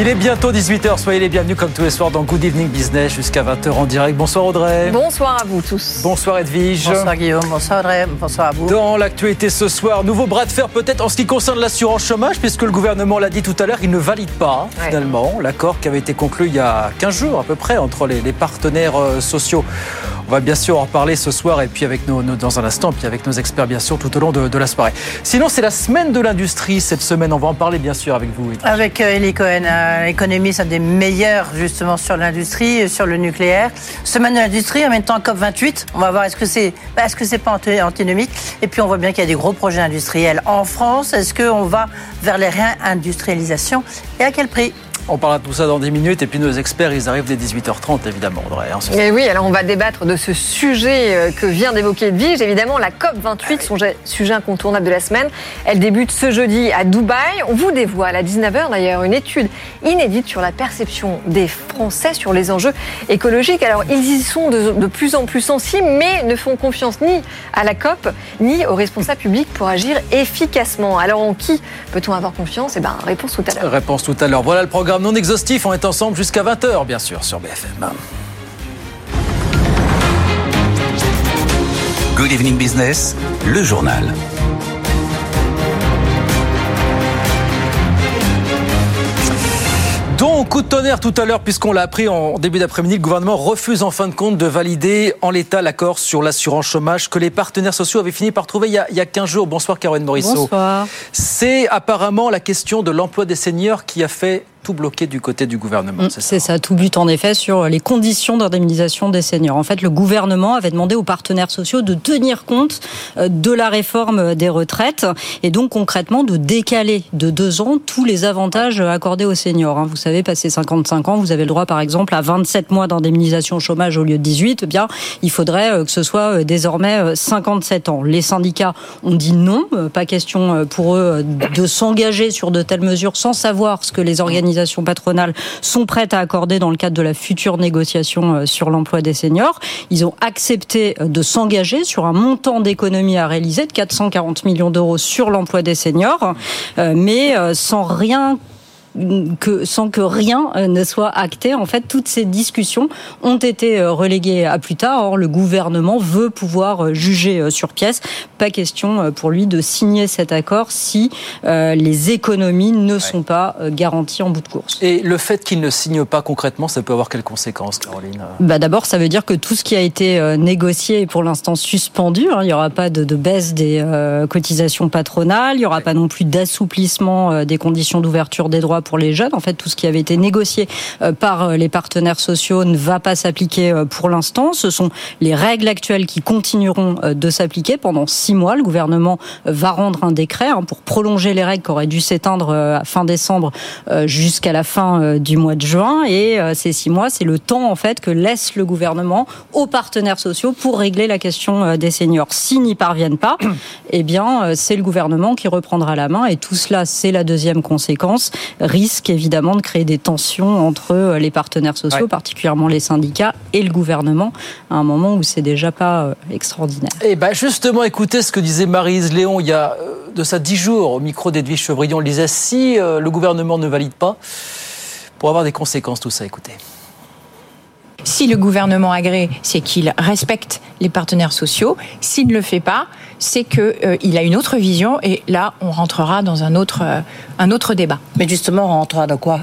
Il est bientôt 18h, soyez les bienvenus comme tous les soirs dans Good Evening Business jusqu'à 20h en direct. Bonsoir Audrey. Bonsoir à vous tous. Bonsoir Edwige. Bonsoir Guillaume, bonsoir Audrey, bonsoir à vous. Dans l'actualité ce soir, nouveau bras de fer peut-être en ce qui concerne l'assurance chômage, puisque le gouvernement l'a dit tout à l'heure, il ne valide pas Ouais. finalement l'accord qui avait été conclu il y a 15 jours à peu près entre les, les partenaires euh, sociaux. On va bien sûr en reparler ce soir et puis avec nos, dans un instant, puis avec nos experts bien sûr tout au long de, la soirée. Sinon, c'est la semaine de l'industrie cette semaine. On va en parler bien sûr avec vous. Avec euh, Eli Cohen, euh, l'économie, c'est un des meilleurs justement sur l'industrie, euh, sur le nucléaire. Semaine de l'industrie, en même temps COP28. On va voir est-ce que c'est, bah, est-ce que c'est pas anti- antinomique? Et puis on voit bien qu'il y a des gros projets industriels en France. Est-ce qu'on va vers les réindustrialisations et à quel prix? On parlera de tout ça dans 10 minutes et puis nos experts, ils arrivent dès 18h30 évidemment, Audrey. hein. Et oui, alors on va débattre de ce sujet euh, que vient d'évoquer Edwige. Évidemment, la COP28, son jet- sujet incontournable de la semaine. Elle débute ce jeudi à Dubaï. On vous dévoile à 19h d'ailleurs une étude inédite sur la perception des Français sur les enjeux écologiques. Alors, ils y sont de, de plus en plus sensibles, mais ne font confiance ni à la COP, ni aux responsables publics pour agir efficacement. Alors, en qui peut-on avoir confiance? Eh ben, réponse tout à l'heure. Réponse tout à l'heure. Voilà le programme non exhaustif. On est ensemble jusqu'à 20h, bien sûr, sur BFM. Good Evening Business, le journal. Donc, coup de tonnerre tout à l'heure, puisqu'on l'a appris en début d'après-midi, le gouvernement refuse en fin de compte de valider en l'état l'accord sur l'assurance chômage que les partenaires sociaux avaient fini par trouver il y a, il y a 15 jours. Bonsoir Caroline Morisseau. Bonsoir. C'est apparemment la question de l'emploi des seniors qui a fait tout bloquer du côté du gouvernement. Mm, C'est ça, tout but en effet sur les conditions d'indemnisation des seniors. En fait, le gouvernement avait demandé aux partenaires sociaux de tenir compte euh, de la réforme des retraites et donc concrètement de décaler de deux ans tous les avantages accordés aux seniors. hein. Vous savez, passé 55 ans, vous avez le droit par exemple à 27 mois d'indemnisation au chômage au lieu de 18. Eh bien, il faudrait euh, que ce soit euh, désormais euh, 57 ans. Les syndicats ont dit non, euh, pas question euh, pour eux euh, de s'engager sur de telles mesures sans savoir ce que les organisations patronales sont prêtes à accorder dans le cadre de la future négociation euh, sur l'emploi des seniors. Ils ont accepté euh, de s'engager sur un montant d'économie à réaliser de 440 millions d'euros sur l'emploi des seniors, euh, mais sans rien que sans que rien euh, ne soit acté. En fait, toutes ces discussions ont été euh, reléguées à plus tard. Or, le gouvernement veut pouvoir euh, juger sur pièce. Pas question pour lui de signer cet accord si euh, les économies ne sont pas garanties en bout de course. Et le fait qu'il ne signe pas concrètement, ça peut avoir quelles conséquences, Caroline? Bah D'abord, ça veut dire que tout ce qui a été négocié est pour l'instant suspendu. hein. Il n'y aura pas de, de baisse des euh, cotisations patronales. Il n'y aura pas non plus d'assouplissement des conditions d'ouverture des droits pour les jeunes. En fait, tout ce qui avait été négocié euh, par euh, les partenaires sociaux ne va pas s'appliquer euh, pour l'instant. Ce sont les règles actuelles qui continueront de s'appliquer pendant six mois. Le gouvernement va rendre un décret hein, pour prolonger les règles qui auraient dû s'éteindre à fin décembre jusqu'à la fin du mois de juin. Et ces six mois, c'est le temps en fait que laisse le gouvernement aux partenaires sociaux pour régler la question des seniors. S'ils n'y parviennent pas, eh bien, c'est le gouvernement qui reprendra la main. Et tout cela, c'est la deuxième conséquence, risque évidemment de créer des tensions entre euh, les partenaires sociaux, Ouais. particulièrement les syndicats et le gouvernement, à un moment où c'est déjà pas euh, extraordinaire. Eh ben justement, écoutez ce que disait Marise Léon il y a euh, de ça dix jours au micro d'Edwige Chevrillon. Elle disait si le gouvernement ne valide pas, pour avoir des conséquences tout ça. Écoutez. Si le gouvernement agrée, c'est qu'il respecte les partenaires sociaux. S'il ne le fait pas, c'est qu'il a une autre vision. Et là, on rentrera dans un autre, euh, un autre débat. Mais justement, on rentrera dans quoi?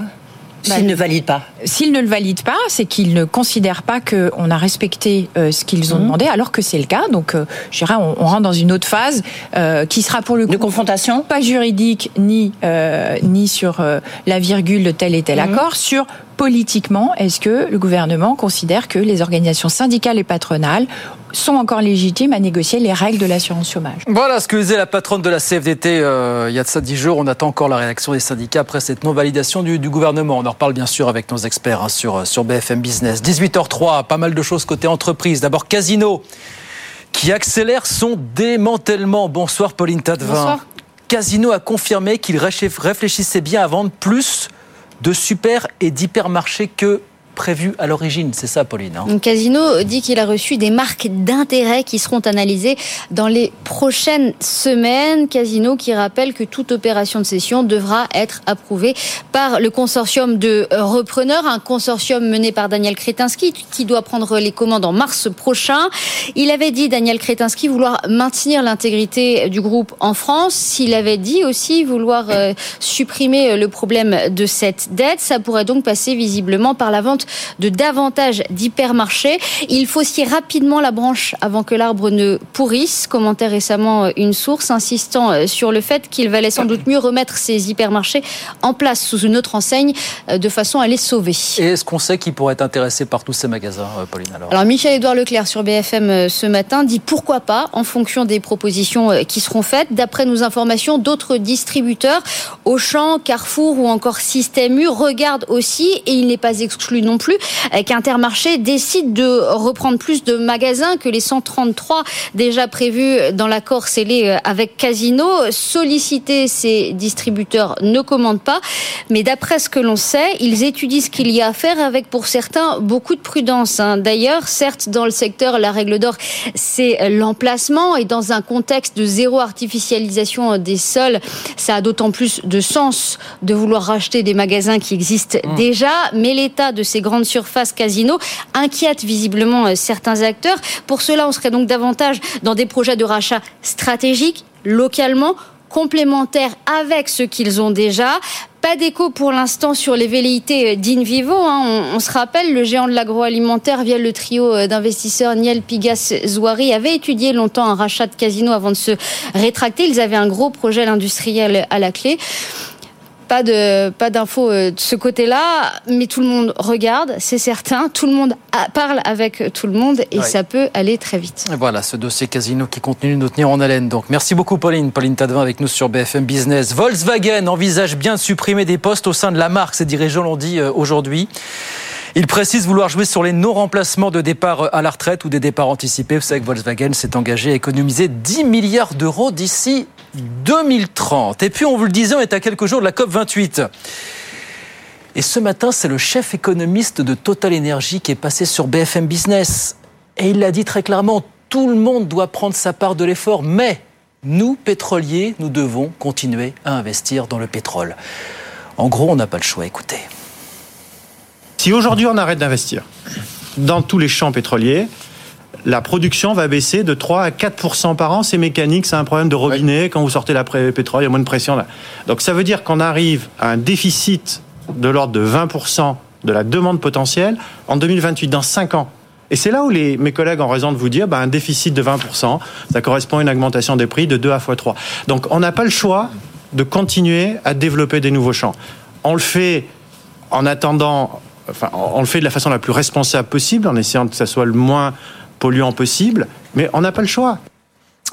Bah, S'ils ne valident pas. S'il ne le valide pas, c'est qu'il ne considère pas qu'on a respecté euh, ce qu'ils ont demandé, alors que c'est le cas. Donc, euh, je dirais, on, on rentre dans une autre phase euh, qui sera pour le coup De confrontation? pas juridique ni euh, ni sur euh, la virgule de tel et tel accord, sur politiquement, est-ce que le gouvernement considère que les organisations syndicales et patronales sont encore légitimes à négocier les règles de l'assurance chômage? Voilà ce que disait la patronne de la CFDT euh, il y a de ça dix jours. On attend encore la réaction des syndicats après cette non-validation du, du gouvernement. On en reparle bien sûr avec nos experts hein, sur, sur BFM Business. 18h03, pas mal de choses côté entreprise. D'abord Casino qui accélère son démantèlement. Bonsoir Pauline Tadevin. Bonsoir. Casino a confirmé qu'il réfléchissait bien à vendre plus de super et d'hypermarchés que prévu à l'origine. C'est ça, Pauline. Hein. Casino dit qu'il a reçu des marques d'intérêt qui seront analysées dans les prochaines semaines. Casino qui rappelle que toute opération de cession devra être approuvée par le consortium de repreneurs, un consortium mené par Daniel Kretinsky qui doit prendre les commandes en mars prochain. Il avait dit, Daniel Kretinsky, vouloir maintenir l'intégrité du groupe en France. Il avait dit aussi vouloir euh, supprimer le problème de cette dette. Ça pourrait donc passer visiblement par la vente de davantage d'hypermarchés. Il faut scier rapidement la branche avant que l'arbre ne pourrisse. Commentait récemment une source insistant euh, sur le fait qu'il valait sans doute mieux remettre ces hypermarchés en place sous une autre enseigne euh, de façon à les sauver. Et est-ce qu'on sait qui pourrait être intéressé par tous ces magasins, euh, Pauline alors, alors Michel-Édouard Leclerc sur BFM ce matin dit pourquoi pas en fonction des propositions qui seront faites. D'après nos informations, d'autres distributeurs, Auchan, Carrefour ou encore Système U regardent aussi et il n'est pas exclu non plus qu'Intermarché décide de reprendre plus de magasins que les 133 déjà prévus dans l'accord scellé euh, avec Casino. Solliciter ces distributeurs ne commandent pas, mais d'après ce que l'on sait, ils étudient ce qu'il y a à faire avec pour certains beaucoup de prudence. Hein. D'ailleurs, certes, dans le secteur, la règle d'or, c'est l'emplacement et dans un contexte de zéro artificialisation des sols, ça a d'autant plus de sens de vouloir racheter des magasins qui existent mmh. déjà, mais l'état de ces grandes surfaces casino inquiète visiblement euh, certains acteurs. Pour cela, on serait donc davantage dans des projets de rachat stratégiques, localement, complémentaires avec ce qu'ils ont déjà. Pas d'écho pour l'instant sur les velléités euh, d'Invivo. Hein. On, se rappelle, le géant de l'agroalimentaire, via le trio euh, d'investisseurs Niel Pigas Zouari, avait étudié longtemps un rachat de casino avant de se rétracter. Ils avaient un gros projet industriel à la clé pas de pas d'infos euh, de ce côté-là, mais tout le monde regarde, c'est certain. Tout le monde parle avec tout le monde et ça peut aller très vite. voilà, ce dossier casino qui continue de nous tenir en haleine. Donc, merci beaucoup, Pauline. Pauline Tadevin avec nous sur BFM Business. Volkswagen envisage bien de supprimer des postes au sein de la marque. Ses dirigeants l'ont dit euh, aujourd'hui. Il précise vouloir jouer sur les non-remplacements de départ euh, à la retraite ou des départs anticipés. Vous savez que Volkswagen s'est engagé à économiser 10 milliards d'euros d'ici 2030. Et puis, on vous le disait, on est à quelques jours de la COP 28. Et ce matin, c'est le chef économiste de Total Energy qui est passé sur BFM Business. Et il l'a dit très clairement, tout le monde doit prendre sa part de l'effort, mais nous, pétroliers, nous devons continuer à investir dans le pétrole. En gros, on n'a pas le choix, écoutez. Si aujourd'hui on arrête d'investir dans tous les champs pétroliers, la production va baisser de 3 à 4% par an. C'est mécanique, c'est un problème de robinet. Quand vous sortez la pétrole, il y a moins de pression. Là. Donc ça veut dire qu'on arrive à un déficit de l'ordre de 20% de la demande potentielle en 2028, dans 5 ans. Et c'est là où les, mes collègues ont raison de vous dire, bah, un déficit de 20%, ça correspond à une augmentation des prix de 2 à fois 3. Donc on n'a pas le choix de continuer à développer des nouveaux champs. On le fait en attendant, enfin, on le fait de la façon la plus responsable possible, en essayant que ça soit le moins polluant possible, mais on n'a pas le choix.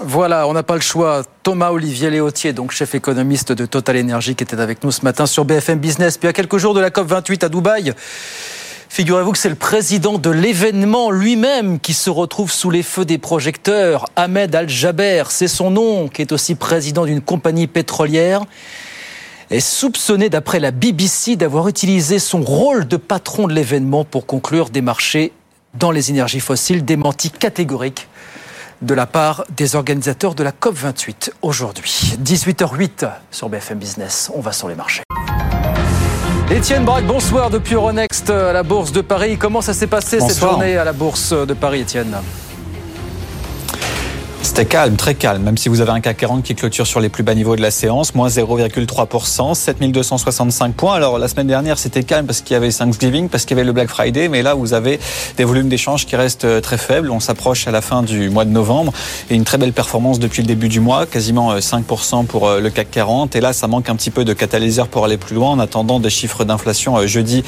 Voilà, on n'a pas le choix. Thomas Olivier Léautier, donc chef économiste de Total Energy, qui était avec nous ce matin sur BFM Business. Puis à quelques jours de la COP 28 à Dubaï, figurez-vous que c'est le président de l'événement lui-même qui se retrouve sous les feux des projecteurs. Ahmed Al-Jaber, c'est son nom, qui est aussi président d'une compagnie pétrolière est soupçonné, d'après la BBC, d'avoir utilisé son rôle de patron de l'événement pour conclure des marchés dans les énergies fossiles, démenti catégorique de la part des organisateurs de la COP28 aujourd'hui. 18h08 sur BFM Business, on va sur les marchés. Étienne Braque, bonsoir depuis Euronext à la Bourse de Paris. Comment ça s'est passé cette journée à la Bourse de Paris, Étienne? C'était calme, très calme, même si vous avez un CAC 40 qui clôture sur les plus bas niveaux de la séance, moins 0,3%, 7265 points. Alors la semaine dernière, c'était calme parce qu'il y avait Thanksgiving, parce qu'il y avait le Black Friday, mais là, vous avez des volumes d'échanges qui restent euh, très faibles. On s'approche à la fin du mois de novembre et une très belle performance depuis le début du mois, quasiment 5% euh, pour euh, le CAC 40. Et là, ça manque un petit peu de catalyseur pour aller plus loin en attendant des chiffres d'inflation jeudi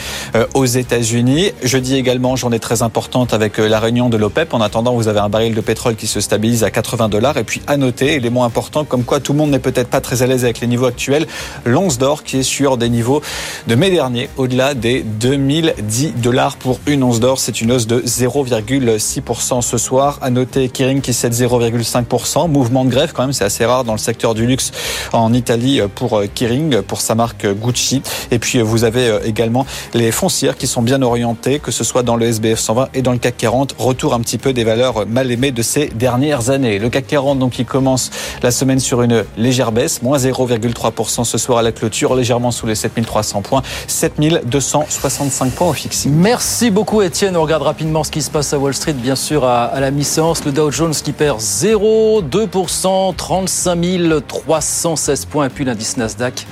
aux États-Unis. Jeudi également, journée très importante avec la réunion de l'OPEP. En attendant, vous avez un baril de pétrole qui se stabilise à 80 80 dollars. Et puis à noter, élément important, comme quoi tout le monde n'est peut-être pas très à l'aise avec les niveaux actuels, l'once d'or qui est sur des niveaux de mai dernier, au-delà des 2010 dollars pour une once d'or. C'est une hausse de 0,6% ce soir. À noter Kering qui cède 0,5%. Mouvement de grève quand même, c'est assez rare dans le secteur du luxe en Italie pour Kering, pour sa marque Gucci. Et puis vous avez également les foncières qui sont bien orientées, que ce soit dans le SBF 120 et dans le CAC 40. Retour un petit peu des valeurs mal aimées de ces dernières années. Le CAC 40 donc qui commence la semaine sur une légère baisse, moins 0,3% ce soir à la clôture, légèrement sous les 7300 points, 7265 points au fixe. Merci beaucoup Étienne. On regarde rapidement ce qui se passe à Wall Street, bien sûr à, à la mi-séance. Le Dow Jones qui perd 0,2%, 35 316 points, et puis l'indice Nasdaq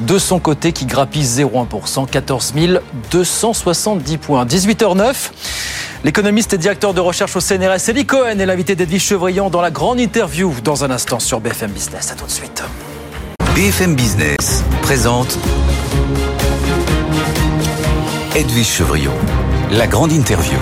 de son côté qui grappille 0,1%, 14 270 points. 18h09. L'économiste et directeur de recherche au CNRS, Elie Cohen, est l'invité d'Edwige Chevrillon dans la grande interview dans un instant sur BFM Business. À tout de suite. BFM Business présente Edwige Chevrillon, la grande interview.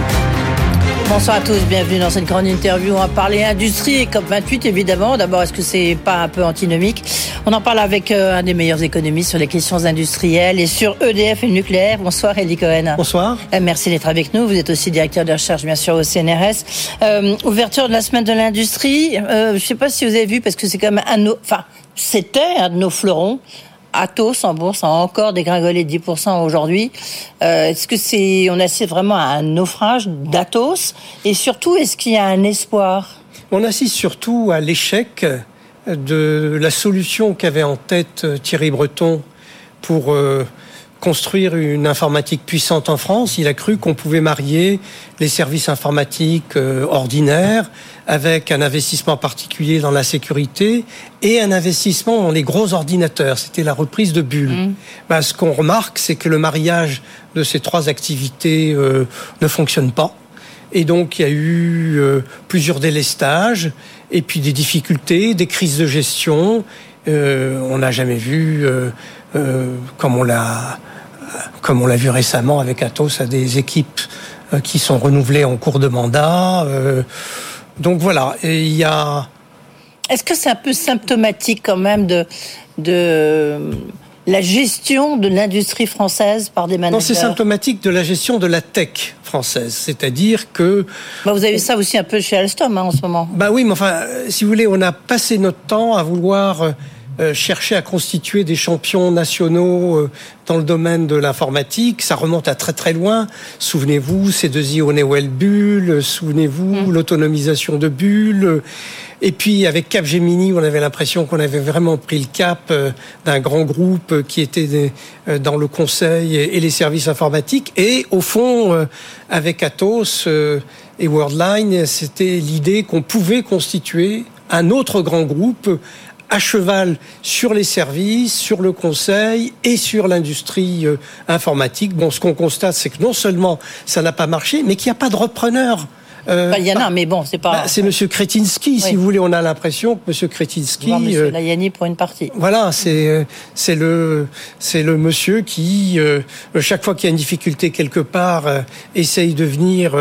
Bonsoir à tous, bienvenue dans cette grande interview. On va parler industrie et COP28 évidemment. D'abord, est-ce que c'est pas un peu antinomique? On en parle avec euh, un des meilleurs économistes sur les questions industrielles et sur EDF et le nucléaire. Bonsoir Elie Cohen. Bonsoir. Euh, merci d'être avec nous. Vous êtes aussi directeur de recherche bien sûr au CNRS. Euh, ouverture de la semaine de l'industrie. Euh, je ne sais pas si vous avez vu parce que c'est comme un, enfin c'était un de nos fleurons. Atos en bourse a encore dégringolé de 10% aujourd'hui. Euh, est-ce que c'est, on assiste vraiment à un naufrage d'Atos? Et surtout, est-ce qu'il y a un espoir? On assiste surtout à l'échec de la solution qu'avait en tête Thierry Breton pour euh, construire une informatique puissante en France. Il a cru qu'on pouvait marier les services informatiques euh, ordinaires avec un investissement particulier dans la sécurité et un investissement dans les gros ordinateurs. C'était la reprise de Bulle. Mmh. Ben, ce qu'on remarque, c'est que le mariage de ces trois activités euh, ne fonctionne pas. Et donc, il y a eu euh, plusieurs délestages, et puis des difficultés, des crises de gestion. Euh, on n'a jamais vu, euh, comme on l'a comme on l'a vu récemment avec Atos, à des équipes euh, qui sont renouvelées en cours de mandat. Euh, donc voilà, et il y a... Est-ce que c'est un peu symptomatique quand même de, de la gestion de l'industrie française par des managers Non, c'est symptomatique de la gestion de la tech française. C'est-à-dire que... Bah, vous avez ça aussi un peu chez Alstom hein, en ce moment. Bah oui, mais enfin, euh, si vous voulez, on a passé notre temps à vouloir... euh, euh, chercher à constituer des champions nationaux euh, dans le domaine de l'informatique, ça remonte à très très loin. Souvenez-vous, ces deux Ionewell Bull, souvenez-vous, l'autonomisation de Bull. Et puis avec Capgemini, on avait l'impression qu'on avait vraiment pris le cap euh, d'un grand groupe euh, qui était euh, dans le conseil et les services informatiques. Et au fond, euh, avec Atos euh, et Worldline, c'était l'idée qu'on pouvait constituer un autre grand groupe à cheval sur les services, sur le conseil et sur l'industrie euh, informatique. Bon, ce qu'on constate, c'est que non seulement ça n'a pas marché, mais qu'il n'y a pas de repreneur. Euh, Enfin, il y en a, mais bon, c'est pas. bah, c'est Monsieur Kretinsky, si vous voulez. On a l'impression que Monsieur Kretinsky. voir Monsieur euh, Layani pour une partie. voilà, c'est euh, c'est le c'est le monsieur qui euh, chaque fois qu'il y a une difficulté quelque part essaye de venir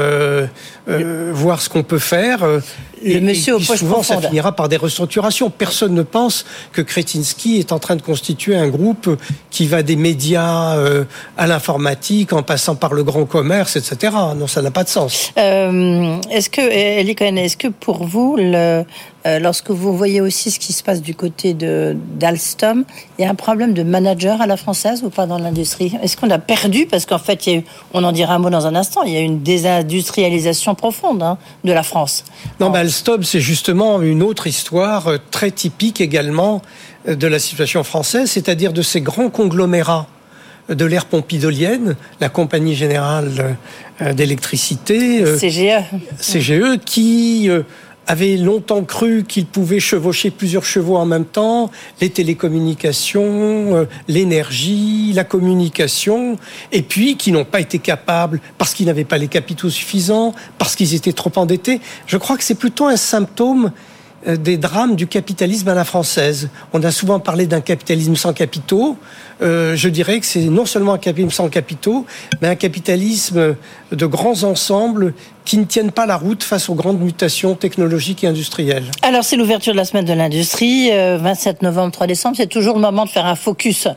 euh, voir ce qu'on peut faire. euh, Le monsieur poches souvent ça finira par des restructurations. Personne ne pense que Kretinsky est en train de constituer un groupe qui va des médias euh, à l'informatique en passant par le grand commerce, etc. Non, ça n'a pas de sens. Euh, est-ce que, Elie Cohen, est-ce que pour vous, le, euh, lorsque vous voyez aussi ce qui se passe du côté d'Alstom, il y a un problème de manager à la française ou pas dans l'industrie? Est-ce qu'on a perdu? Parce qu'en fait, il y a eu, on en dira un mot dans un instant, il y a eu une désindustrialisation profonde hein, de la France. Non, mais Alstom, c'est justement une autre histoire euh, très typique également euh, de la situation française, c'est-à-dire de ces grands conglomérats de l'ère pompidolienne, la Compagnie Générale d'Électricité, CGE. CGE, qui avait longtemps cru qu'il pouvait chevaucher plusieurs chevaux en même temps, les télécommunications, euh, l'énergie, la communication, et puis qui n'ont pas été capables, parce qu'ils n'avaient pas les capitaux suffisants, parce qu'ils étaient trop endettés. Je crois que c'est plutôt un symptôme des drames du capitalisme à la française. On a souvent parlé d'un capitalisme sans capitaux. Euh, je dirais que c'est non seulement un capitalisme sans capitaux, mais un capitalisme de grands ensembles qui ne tiennent pas la route face aux grandes mutations technologiques et industrielles. Alors c'est l'ouverture de la semaine de l'industrie, 27 novembre, 3 décembre, c'est toujours le moment de faire un focus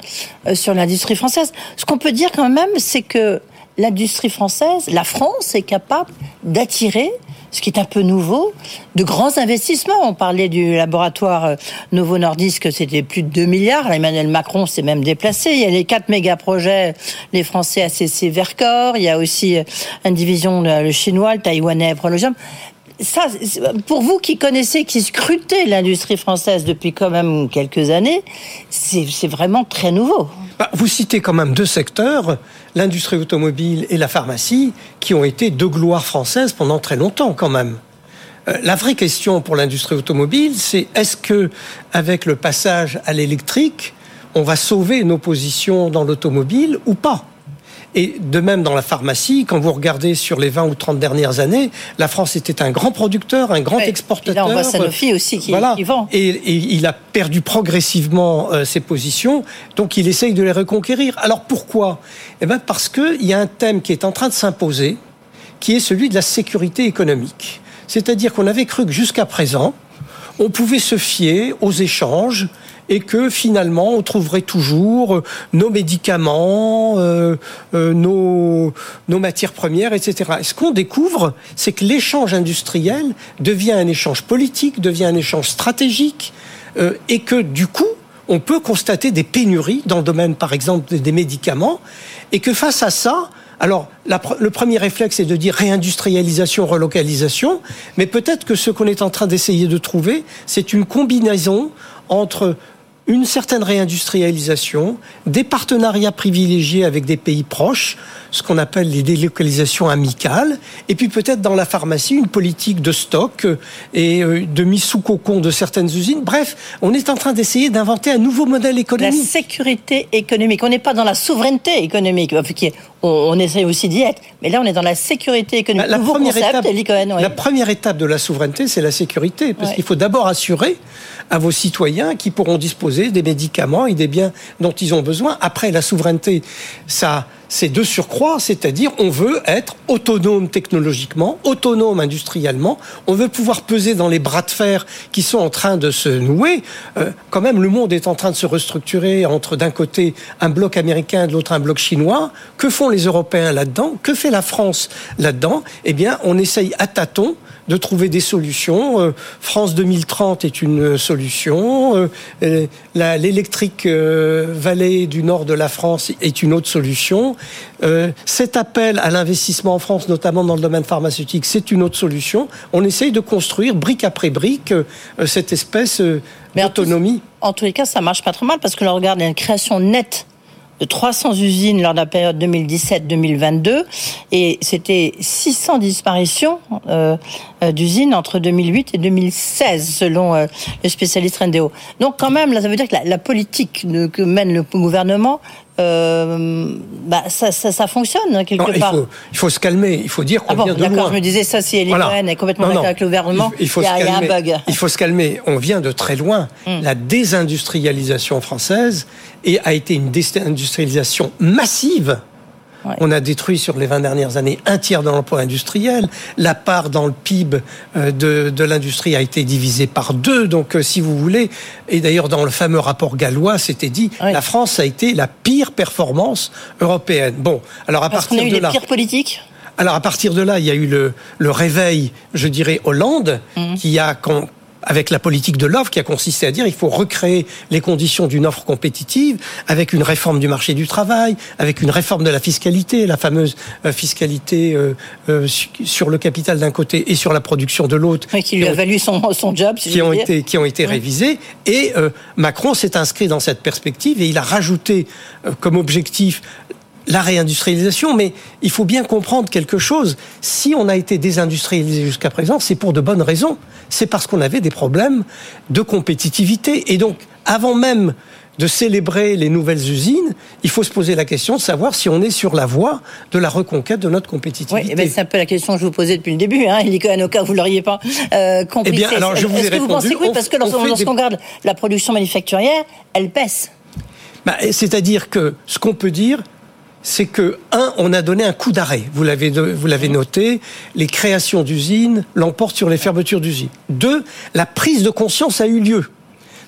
sur l'industrie française. Ce qu'on peut dire quand même, c'est que l'industrie française, la France est capable d'attirer ce qui est un peu nouveau, de grands investissements. On parlait du laboratoire euh, Novo Nordisk, c'était plus de 2 milliards. Emmanuel Macron s'est même déplacé. Il y a les quatre méga projets, les Français ACC Vercors. Il y a aussi euh, une division, le chinois, le taïwanais Prologium ça, pour vous qui connaissez, qui scrutez l'industrie française depuis quand même quelques années, c'est vraiment très nouveau. Bah, vous citez quand même deux secteurs, l'industrie automobile et la pharmacie, qui ont été deux gloires françaises pendant très longtemps quand même. Euh, la vraie question pour l'industrie automobile, c'est est-ce que, avec le passage à l'électrique, on va sauver nos positions dans l'automobile ou pas? Et de même dans la pharmacie, quand vous regardez sur les 20 ou 30 dernières années, la France était un grand producteur, un grand exportateur. Et là, on voit Sanofi aussi qui, voilà. vend. Et, il a perdu progressivement euh, ses positions, donc il essaye de les reconquérir. Alors pourquoi? Eh bien parce qu'il y a un thème qui est en train de s'imposer, qui est celui de la sécurité économique. C'est-à-dire qu'on avait cru que jusqu'à présent, on pouvait se fier aux échanges et que finalement on trouverait toujours euh, nos médicaments, euh, euh, nos, nos matières premières, etc. ce qu'on découvre, c'est que l'échange industriel devient un échange politique, devient un échange stratégique, et que du coup, on peut constater des pénuries dans le domaine, par exemple, des médicaments, et que face à ça, alors, le premier réflexe est de dire réindustrialisation, relocalisation, mais peut-être que ce qu'on est en train d'essayer de trouver, c'est une combinaison entre une certaine réindustrialisation, des partenariats privilégiés avec des pays proches, ce qu'on appelle les délocalisations amicales, et puis peut-être dans la pharmacie une politique de stock et euh, de mise sous cocon de certaines usines. Bref, on est en train d'essayer d'inventer un nouveau modèle économique. La sécurité économique. On n'est pas dans la souveraineté économique, on, essaie aussi d'y être, mais là on est dans la sécurité économique. La, première, étape, la première étape de la souveraineté, c'est la sécurité, parce qu'il faut d'abord assurer à vos citoyens qui pourront disposer des médicaments et des biens dont ils ont besoin. Après, la souveraineté, ça, c'est de surcroît, c'est-à-dire on veut être autonome technologiquement, autonome industriellement, on veut pouvoir peser dans les bras de fer qui sont en train de se nouer. Euh, quand même, le monde est en train de se restructurer entre d'un côté un bloc américain, de l'autre un bloc chinois. Que font les Européens là-dedans? Que fait la France là-dedans? Eh bien, on essaye à tâtons de trouver des solutions. Euh, France 2030 est une solution. Euh, l'électrique euh, vallée du nord de la France est une autre solution. Cet appel à l'investissement en France, notamment dans le domaine pharmaceutique, c'est une autre solution. On essaye de construire brique après brique cette espèce d'autonomie. En, tous les cas, ça marche pas trop mal parce que l'on regarde une création nette de 300 usines lors de la période 2017-2022 et c'était 600 disparitions euh, euh, d'usines entre 2008 et 2016 selon euh, les spécialistes Rendeo. Donc quand même, là, ça veut dire que la, la politique que mène le gouvernement euh, bah, ça, ça, ça, fonctionne hein, quelque part. Il faut, il faut, se calmer. Il faut dire qu'on ah bon, vient de loin. D'accord, je me disais ça, si Elie voilà. est complètement d'accord avec le gouvernement, il, faut y a, il y, a un bug. Il faut se calmer. On vient de très loin. Mm. La désindustrialisation française a été une désindustrialisation massive on a détruit sur les 20 dernières années un tiers de l'emploi industriel. La part dans le PIB euh, de, l'industrie a été divisée par deux. Donc, euh, si vous voulez, et d'ailleurs dans le fameux rapport gallois, c'était dit, la France a été la pire performance européenne. Bon, alors à partir a eu de là, pires politiques? Alors à partir de là, il y a eu le, réveil, je dirais, Hollande, mmh. qui a avec la politique de l'offre qui a consisté à dire il faut recréer les conditions d'une offre compétitive avec une réforme du marché du travail, avec une réforme de la fiscalité, la fameuse euh, fiscalité euh, euh, sur le capital d'un côté et sur la production de l'autre. qui lui a valu son, son job, qui, ont été, qui ont été révisés. Et Macron s'est inscrit dans cette perspective et il a rajouté comme objectif la réindustrialisation, mais il faut bien comprendre quelque chose. Si on a été désindustrialisé jusqu'à présent, c'est pour de bonnes raisons. C'est parce qu'on avait des problèmes de compétitivité. Et donc, avant même de célébrer les nouvelles usines, il faut se poser la question de savoir si on est sur la voie de la reconquête de notre compétitivité. Oui, eh ben, c'est un peu la question que je vous posais depuis le début. Hein. Cas où vous l'auriez pas euh, compris. Eh bien, alors je vous ai Est-ce que vous répondu, pensez que oui Parce que lorsqu'on regarde la production manufacturière, elle baisse. Bah, C'est-à-dire que ce qu'on peut dire, c'est que, un, on a donné un coup d'arrêt. Vous l'avez, vous l'avez noté, les créations d'usines l'emportent sur les fermetures d'usines. Deux, la prise de conscience a eu lieu.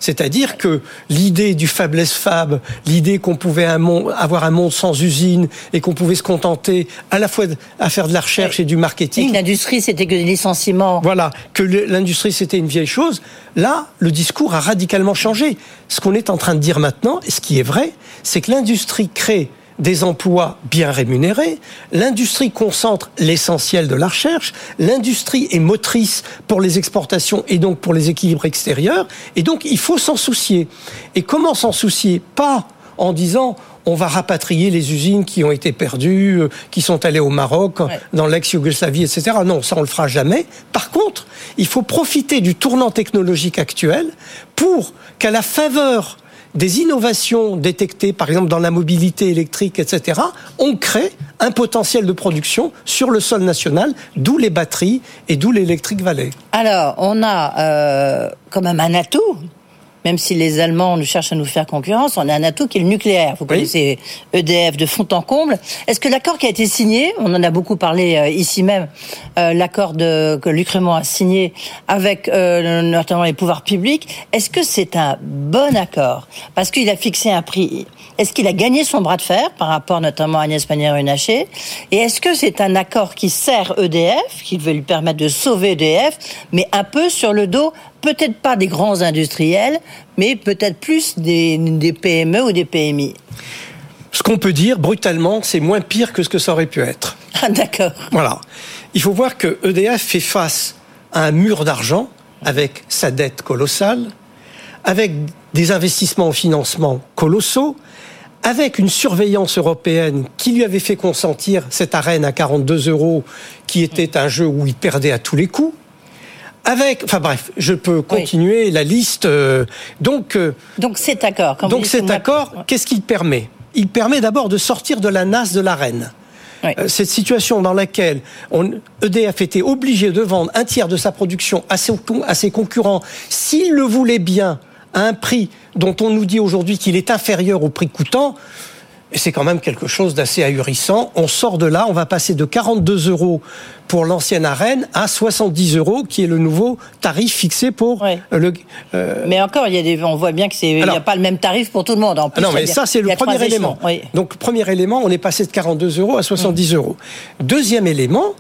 C'est-à-dire que l'idée du faiblesse fab, l'idée qu'on pouvait avoir un monde sans usines et qu'on pouvait se contenter à la fois à faire de la recherche et du Et marketing. que l'industrie, c'était que des licenciements. Voilà, que l'industrie c'était une vieille chose. Là, le discours a radicalement changé. Ce qu'on est en train de dire maintenant, et ce qui est vrai, c'est que l'industrie crée des emplois bien rémunérés, l'industrie concentre l'essentiel de la recherche, l'industrie est motrice pour les exportations et donc pour les équilibres extérieurs, et donc il faut s'en soucier. Et comment s'en soucier? Pas en disant on va rapatrier les usines qui ont été perdues, euh, qui sont allées au Maroc, dans l'ex-Yougoslavie, etc. Non, ça on le fera jamais. Par contre, il faut profiter du tournant technologique actuel pour qu'à la faveur des innovations détectées, par exemple dans la mobilité électrique, etc., on crée un potentiel de production sur le sol national, d'où les batteries et d'où l'électrique vallée. Alors, on a euh, quand même un atout. Même si les Allemands nous cherchent à nous faire concurrence, on a un atout qui est le nucléaire. Vous connaissez EDF de fond en comble. Est-ce que l'accord qui a été signé, on en a beaucoup parlé euh, ici même, euh, l'accord que Luc Raymond a signé avec euh, notamment les pouvoirs publics, est-ce que c'est un bon accord? Parce qu'il a fixé un prix. Est-ce qu'il a gagné son bras de fer par rapport notamment à Agnès Pannier-Runacher? Et est-ce que c'est un accord qui sert EDF, qui veut lui permettre de sauver EDF, mais un peu sur le dos, peut-être pas des grands industriels, mais peut-être plus des, des PME ou des PMI Ce qu'on peut dire brutalement, c'est moins pire que ce que ça aurait pu être. Ah, D'accord. Voilà. Il faut voir que EDF fait face à un mur d'argent avec sa dette colossale, avec des investissements en financement colossaux, avec une surveillance européenne qui lui avait fait consentir cette arène à 42 euros, qui était un jeu où il perdait à tous les coups. Avec, enfin bref, je peux continuer la liste. euh, donc, euh, Donc cet accord. quand donc cet accord, qu'est-ce qu'il permet? Il permet d'abord de sortir de la nasse de l'arène. Euh, Cette situation dans laquelle on, EDF était obligé de vendre un tiers de sa production à ses, à ses concurrents s'il le voulait bien à un prix dont on nous dit aujourd'hui qu'il est inférieur au prix coûtant, c'est quand même quelque chose d'assez ahurissant. On sort de là, on va passer de 42 euros pour l'ancienne arène à 70 euros, qui est le nouveau tarif fixé pour le. euh, Mais encore, il y a des, on voit bien que c'est, il n'y a pas le même tarif pour tout le monde. En ah plus, non, mais ça, c'est le premier élément. Donc, premier élément, on est passé de 42 euros à 70 euros. Deuxième élément,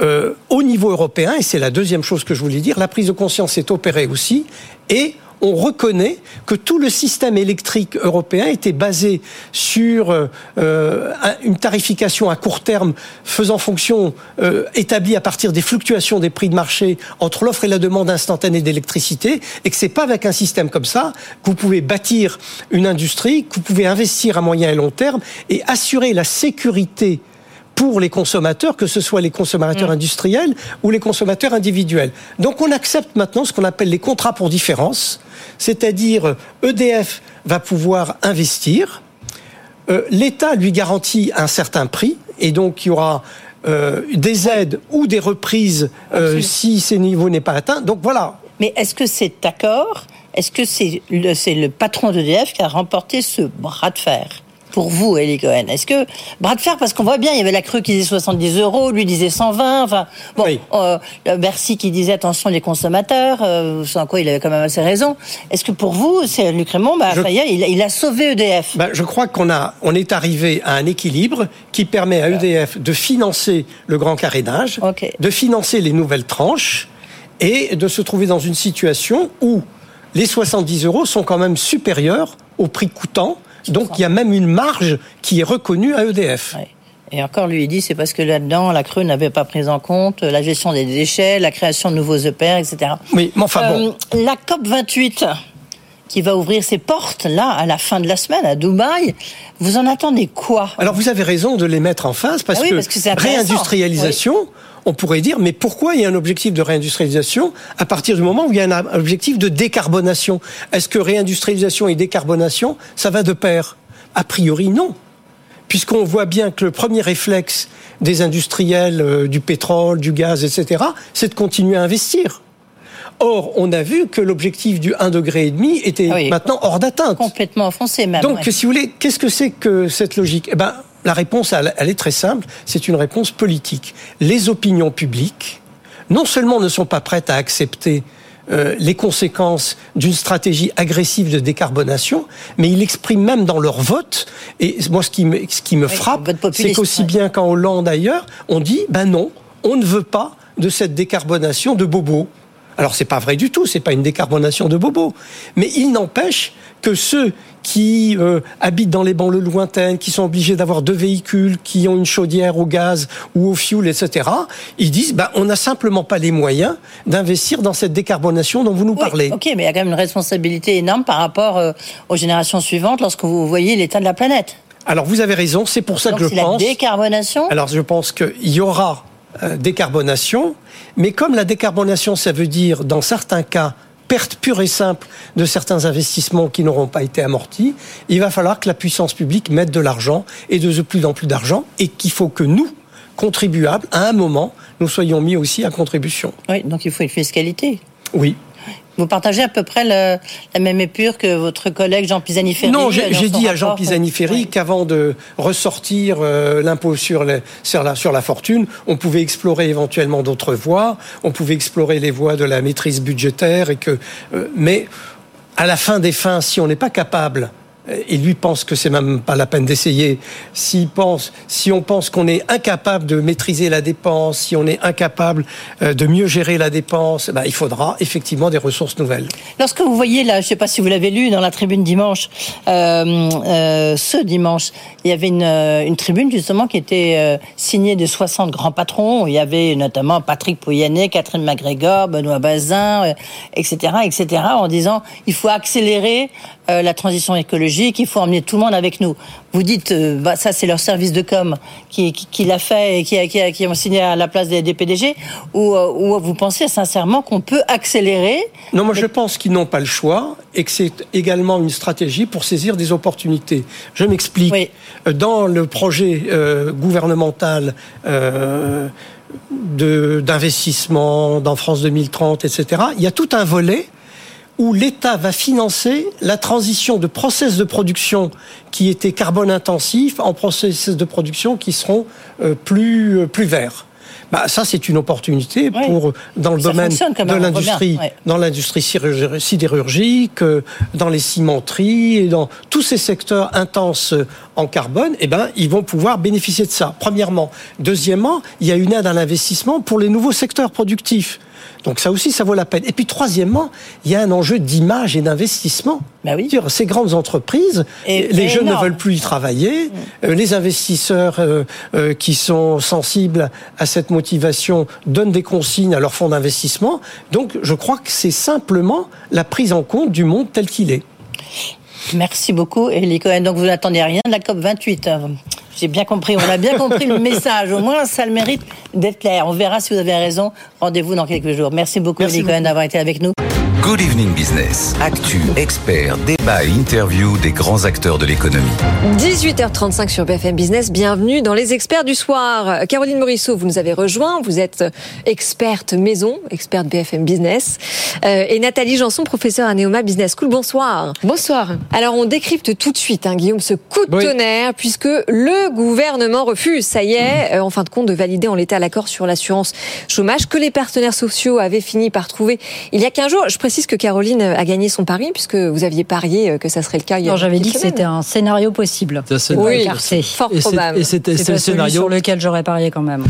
euh, au niveau européen, et c'est la deuxième chose que je voulais dire, la prise de conscience est opérée aussi, et on reconnaît que tout le système électrique européen était basé sur euh, euh, un- une tarification à court terme faisant fonction euh, établie à partir des fluctuations des prix de marché entre l'offre et la demande instantanée d'électricité et que c'est pas avec un système comme ça que vous pouvez bâtir une industrie, que vous pouvez investir à moyen et long terme et assurer la sécurité pour les consommateurs, que ce soit les consommateurs industriels ou les consommateurs individuels. Donc on accepte maintenant ce qu'on appelle les contrats pour différence, c'est-à-dire EDF va pouvoir investir, euh, l'État lui garantit un certain prix, et donc il y aura euh, des aides ou des reprises euh, si ces niveaux n'est pas atteint. Donc voilà. Mais est-ce que cet accord, est-ce que c'est le, c'est le patron d'EDF qui a remporté ce bras de fer? Pour vous, Elie Cohen Est-ce que bras de fer parce qu'on voit bien, il y avait la crue qui disait 70 euros, lui disait 120. Enfin, bon, euh, le Bercy qui disait attention les consommateurs, euh, sans quoi il avait quand même assez raison. Est-ce que pour vous, c'est Luc Raymond, bah, est, il, a- il a sauvé EDF Ben, je crois qu'on a, on est arrivé à un équilibre qui permet à EDF de financer le grand carénage, de financer les nouvelles tranches et de se trouver dans une situation où les 70 euros sont quand même supérieurs au prix coûtant. Donc il y a même une marge qui est reconnue à EDF. Et encore, lui, il dit, c'est parce que là-dedans, la crue n'avait pas pris en compte la gestion des déchets, la création de nouveaux EPR, etc. Oui, mais enfin bon. Euh, la COP 28, qui va ouvrir ses portes là à la fin de la semaine à Dubaï. Vous en attendez quoi? Alors vous avez raison de les mettre en face parce, Ah oui, que, parce que intéressant. On pourrait dire, mais pourquoi il y a un objectif de réindustrialisation à partir du moment où il y a un objectif de décarbonation? Est-ce que réindustrialisation et décarbonation, ça va de pair? A priori, non. Puisqu'on voit bien que le premier réflexe des industriels euh, du pétrole, du gaz, etc., c'est de continuer à investir. Or, on a vu que l'objectif du 1,5 degré était Ah oui. maintenant hors d'atteinte. Complètement enfoncé même. Donc, ouais. si vous voulez, qu'est-ce que c'est que cette logique? Eh ben, la réponse, elle, est très simple. C'est une réponse politique. Les opinions publiques, non seulement ne sont pas prêtes à accepter euh, les conséquences d'une stratégie agressive de décarbonation, mais ils l'expriment même dans leur vote. Et moi, ce qui me, ce qui me Oui, frappe, c'est qu'aussi ouais. bien qu'en Hollande ailleurs, on dit, ben non, on ne veut pas de cette décarbonation de bobo. Alors c'est pas vrai du tout, c'est pas une décarbonation de bobo, mais il n'empêche que ceux qui euh, habitent dans les banlieues lointaines, qui sont obligés d'avoir deux véhicules, qui ont une chaudière au gaz ou au fioul, etc., ils disent bah, on n'a simplement pas les moyens d'investir dans cette décarbonation dont vous nous Oui, parlez. Ok, mais il y a quand même une responsabilité énorme par rapport euh, aux générations suivantes lorsque vous voyez l'état de la planète. Alors vous avez raison, c'est pour ça Donc que je c'est la pense. décarbonation? Alors je pense qu'il y aura euh, décarbonation, mais comme la décarbonation, ça veut dire dans certains cas perte pure et simple de certains investissements qui n'auront pas été amortis, il va falloir que la puissance publique mette de l'argent et de plus en plus d'argent et qu'il faut que nous, contribuables, à un moment, nous soyons mis aussi à contribution. Oui, donc il faut une fiscalité. Oui. Vous partagez à peu près le- la même épure que votre collègue Jean Pisani-Ferry Non, euh, j'ai son dit à Jean rapport. Pisani-Ferry qu'avant de ressortir euh, l'impôt sur, la, sur la fortune, on pouvait explorer éventuellement d'autres voies, on pouvait explorer les voies de la maîtrise budgétaire, et que, euh, mais à la fin des fins, si on n'est pas capable, euh, et lui pense que c'est même pas la peine d'essayer, si on pense qu'on est incapable de maîtriser la dépense, si on est incapable euh, de mieux gérer la dépense, ben, il faudra effectivement des ressources nouvelles. Lorsque vous voyez là, je ne sais pas si vous l'avez lu dans la tribune dimanche, euh, euh, ce dimanche, il y avait une, une tribune justement qui était signée de 60 grands patrons. Il y avait notamment Patrick Pouyanné, Catherine MacGregor, Benoît Bazin, etc., etc., en disant il faut accélérer euh, la transition écologique, il faut emmener tout le monde avec nous. Vous dites, euh, bah, ça c'est leur service de com qui, qui, qui l'a fait et qui, a- qui, a- qui ont signé à la place des, des PDG, ou, euh, ou vous pensez sincèrement qu'on peut accélérer Non, moi je pense qu'ils n'ont pas le choix et que c'est également une stratégie pour saisir des opportunités. Je m'explique. Euh, Dans le projet gouvernemental d'investissement dans France 2030, etc., il y a tout un volet où l'État va financer la transition de process de production qui étaient carbone intensifs en process de production qui seront euh, plus, euh, plus verts. Bah, ça, c'est une opportunité pour, dans le Ça domaine de l'industrie, ouais. dans l'industrie sidérurgi- sidérurgique, euh, dans les cimenteries et dans tous ces secteurs intenses en carbone, eh ben, ils vont pouvoir bénéficier de ça. Premièrement. Deuxièmement, il y a une aide à l'investissement pour les nouveaux secteurs productifs. Donc ça aussi, ça vaut la peine. Et puis troisièmement, il y a un enjeu d'image et d'investissement. Dire, Ces grandes entreprises, Et- les jeunes ne veulent plus y travailler. Euh, les investisseurs euh, euh, qui sont sensibles à cette motivation donnent des consignes à leur fonds d'investissement. Donc je crois que c'est simplement la prise en compte du monde tel qu'il est. Merci beaucoup, Elie Cohen. Donc, vous n'attendez rien de la COP 28. J'ai bien compris, on a bien compris le message. Au moins, ça le mérite d'être clair. On verra si vous avez raison. Rendez-vous dans quelques jours. Merci beaucoup, Cohen, d'avoir été avec nous. Good Evening Business. Actu, experts, débat et interview des grands acteurs de l'économie. 18h35 sur BFM Business. Bienvenue dans les experts du soir. Caroline Morisseau, vous nous avez rejoint. Vous êtes experte maison, experte BFM Business. Euh, et Nathalie Janson, professeure à Neoma Business School. Bonsoir. Bonsoir. Alors, on décrypte tout de suite, hein, Guillaume, ce coup de tonnerre, puisque le gouvernement refuse, ça y est, euh, en fin de compte, de valider en l'état l'accord sur l'assurance chômage que les partenaires sociaux avaient fini par trouver il y a 15 jours. Je précise que Caroline a gagné son pari, puisque vous aviez parié euh, que ça serait le cas il y a Non, j'avais dit que c'était un scénario possible. C'est- Pas Oui, écarté. fort Et probable. et c'était- le scénario- sur lequel j'aurais parié quand même.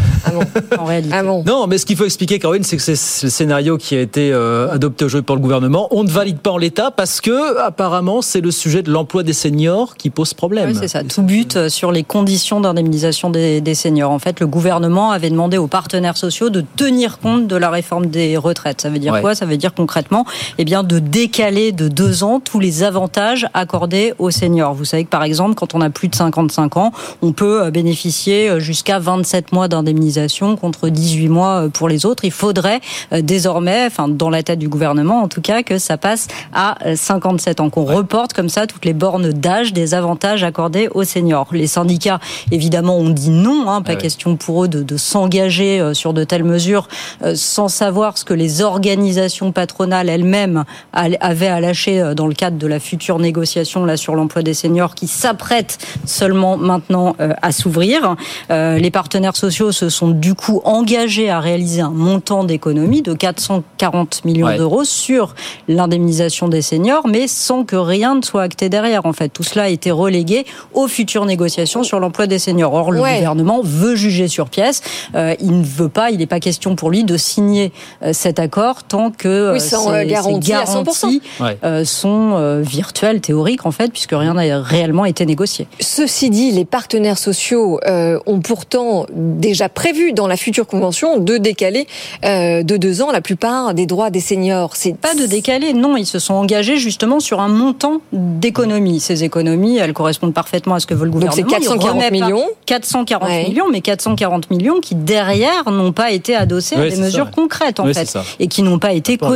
En réalité. Non, mais ce qu'il faut expliquer, Caroline, c'est que c'est le scénario qui a été euh, adopté aujourd'hui par le gouvernement. On ne valide pas en l'état parce que, apparemment, c'est le sujet de l'emploi des seniors qui pose problème. Oui, c'est ça. Tout but euh, sur les conditions d'indemnisation des, des seniors. En fait, le gouvernement avait demandé aux partenaires sociaux de tenir compte de la réforme des retraites. Ça veut dire Ouais. quoi? Ça veut dire concrètement eh bien, de décaler de deux ans tous les avantages accordés aux seniors. Vous savez que par exemple, quand on a plus de 55 ans, on peut euh, bénéficier jusqu'à 27 mois d'indemnisation contre 18 mois pour les autres. Il faudrait désormais, enfin dans la tête du gouvernement en tout cas, que ça passe à 57 ans, qu'on reporte comme ça toutes les bornes d'âge des avantages accordés aux seniors. Les syndicats, évidemment, ont dit non, hein, pas question pour eux de, de s'engager sur de telles mesures sans savoir ce que les organisations patronales elles-mêmes avaient à lâcher dans le cadre de la future négociation là sur l'emploi des seniors qui s'apprête seulement maintenant à s'ouvrir. Les partenaires sociaux se sont du coup engagés à réaliser un montant d'économie de 440 millions Ouais. d'euros sur l'indemnisation des seniors, mais sans que rien ne soit acté derrière. En fait, tout cela a été relégué aux futures négociations sur l'emploi des seniors. Or, le Ouais. gouvernement veut juger sur pièce. Euh, il ne veut pas, il n'est pas question pour lui de signer euh, cet accord tant que euh, Oui, sans, ces- euh, ces garantie à 100%. garanties Ouais. euh, sont euh, virtuelles, théoriques en fait, puisque rien n'a réellement été négocié. Ceci dit, les partenaires sociaux euh, ont pourtant déjà prévu dans la future convention de décaler euh, de deux ans la plupart des droits des seniors. C'est Pas de décaler, non, ils se sont engagés justement sur un montant d'économies. Ces économies, elles correspondent parfaitement à ce que veut le Donc c'est gouvernement. Il 440 remet pas millions. 440 Ouais. millions, mais 440 millions qui derrière n'ont pas été adossés Ouais, à des ça, mesures ouais. concrètes en fait, c'est ça. et qui n'ont pas été Pas bien.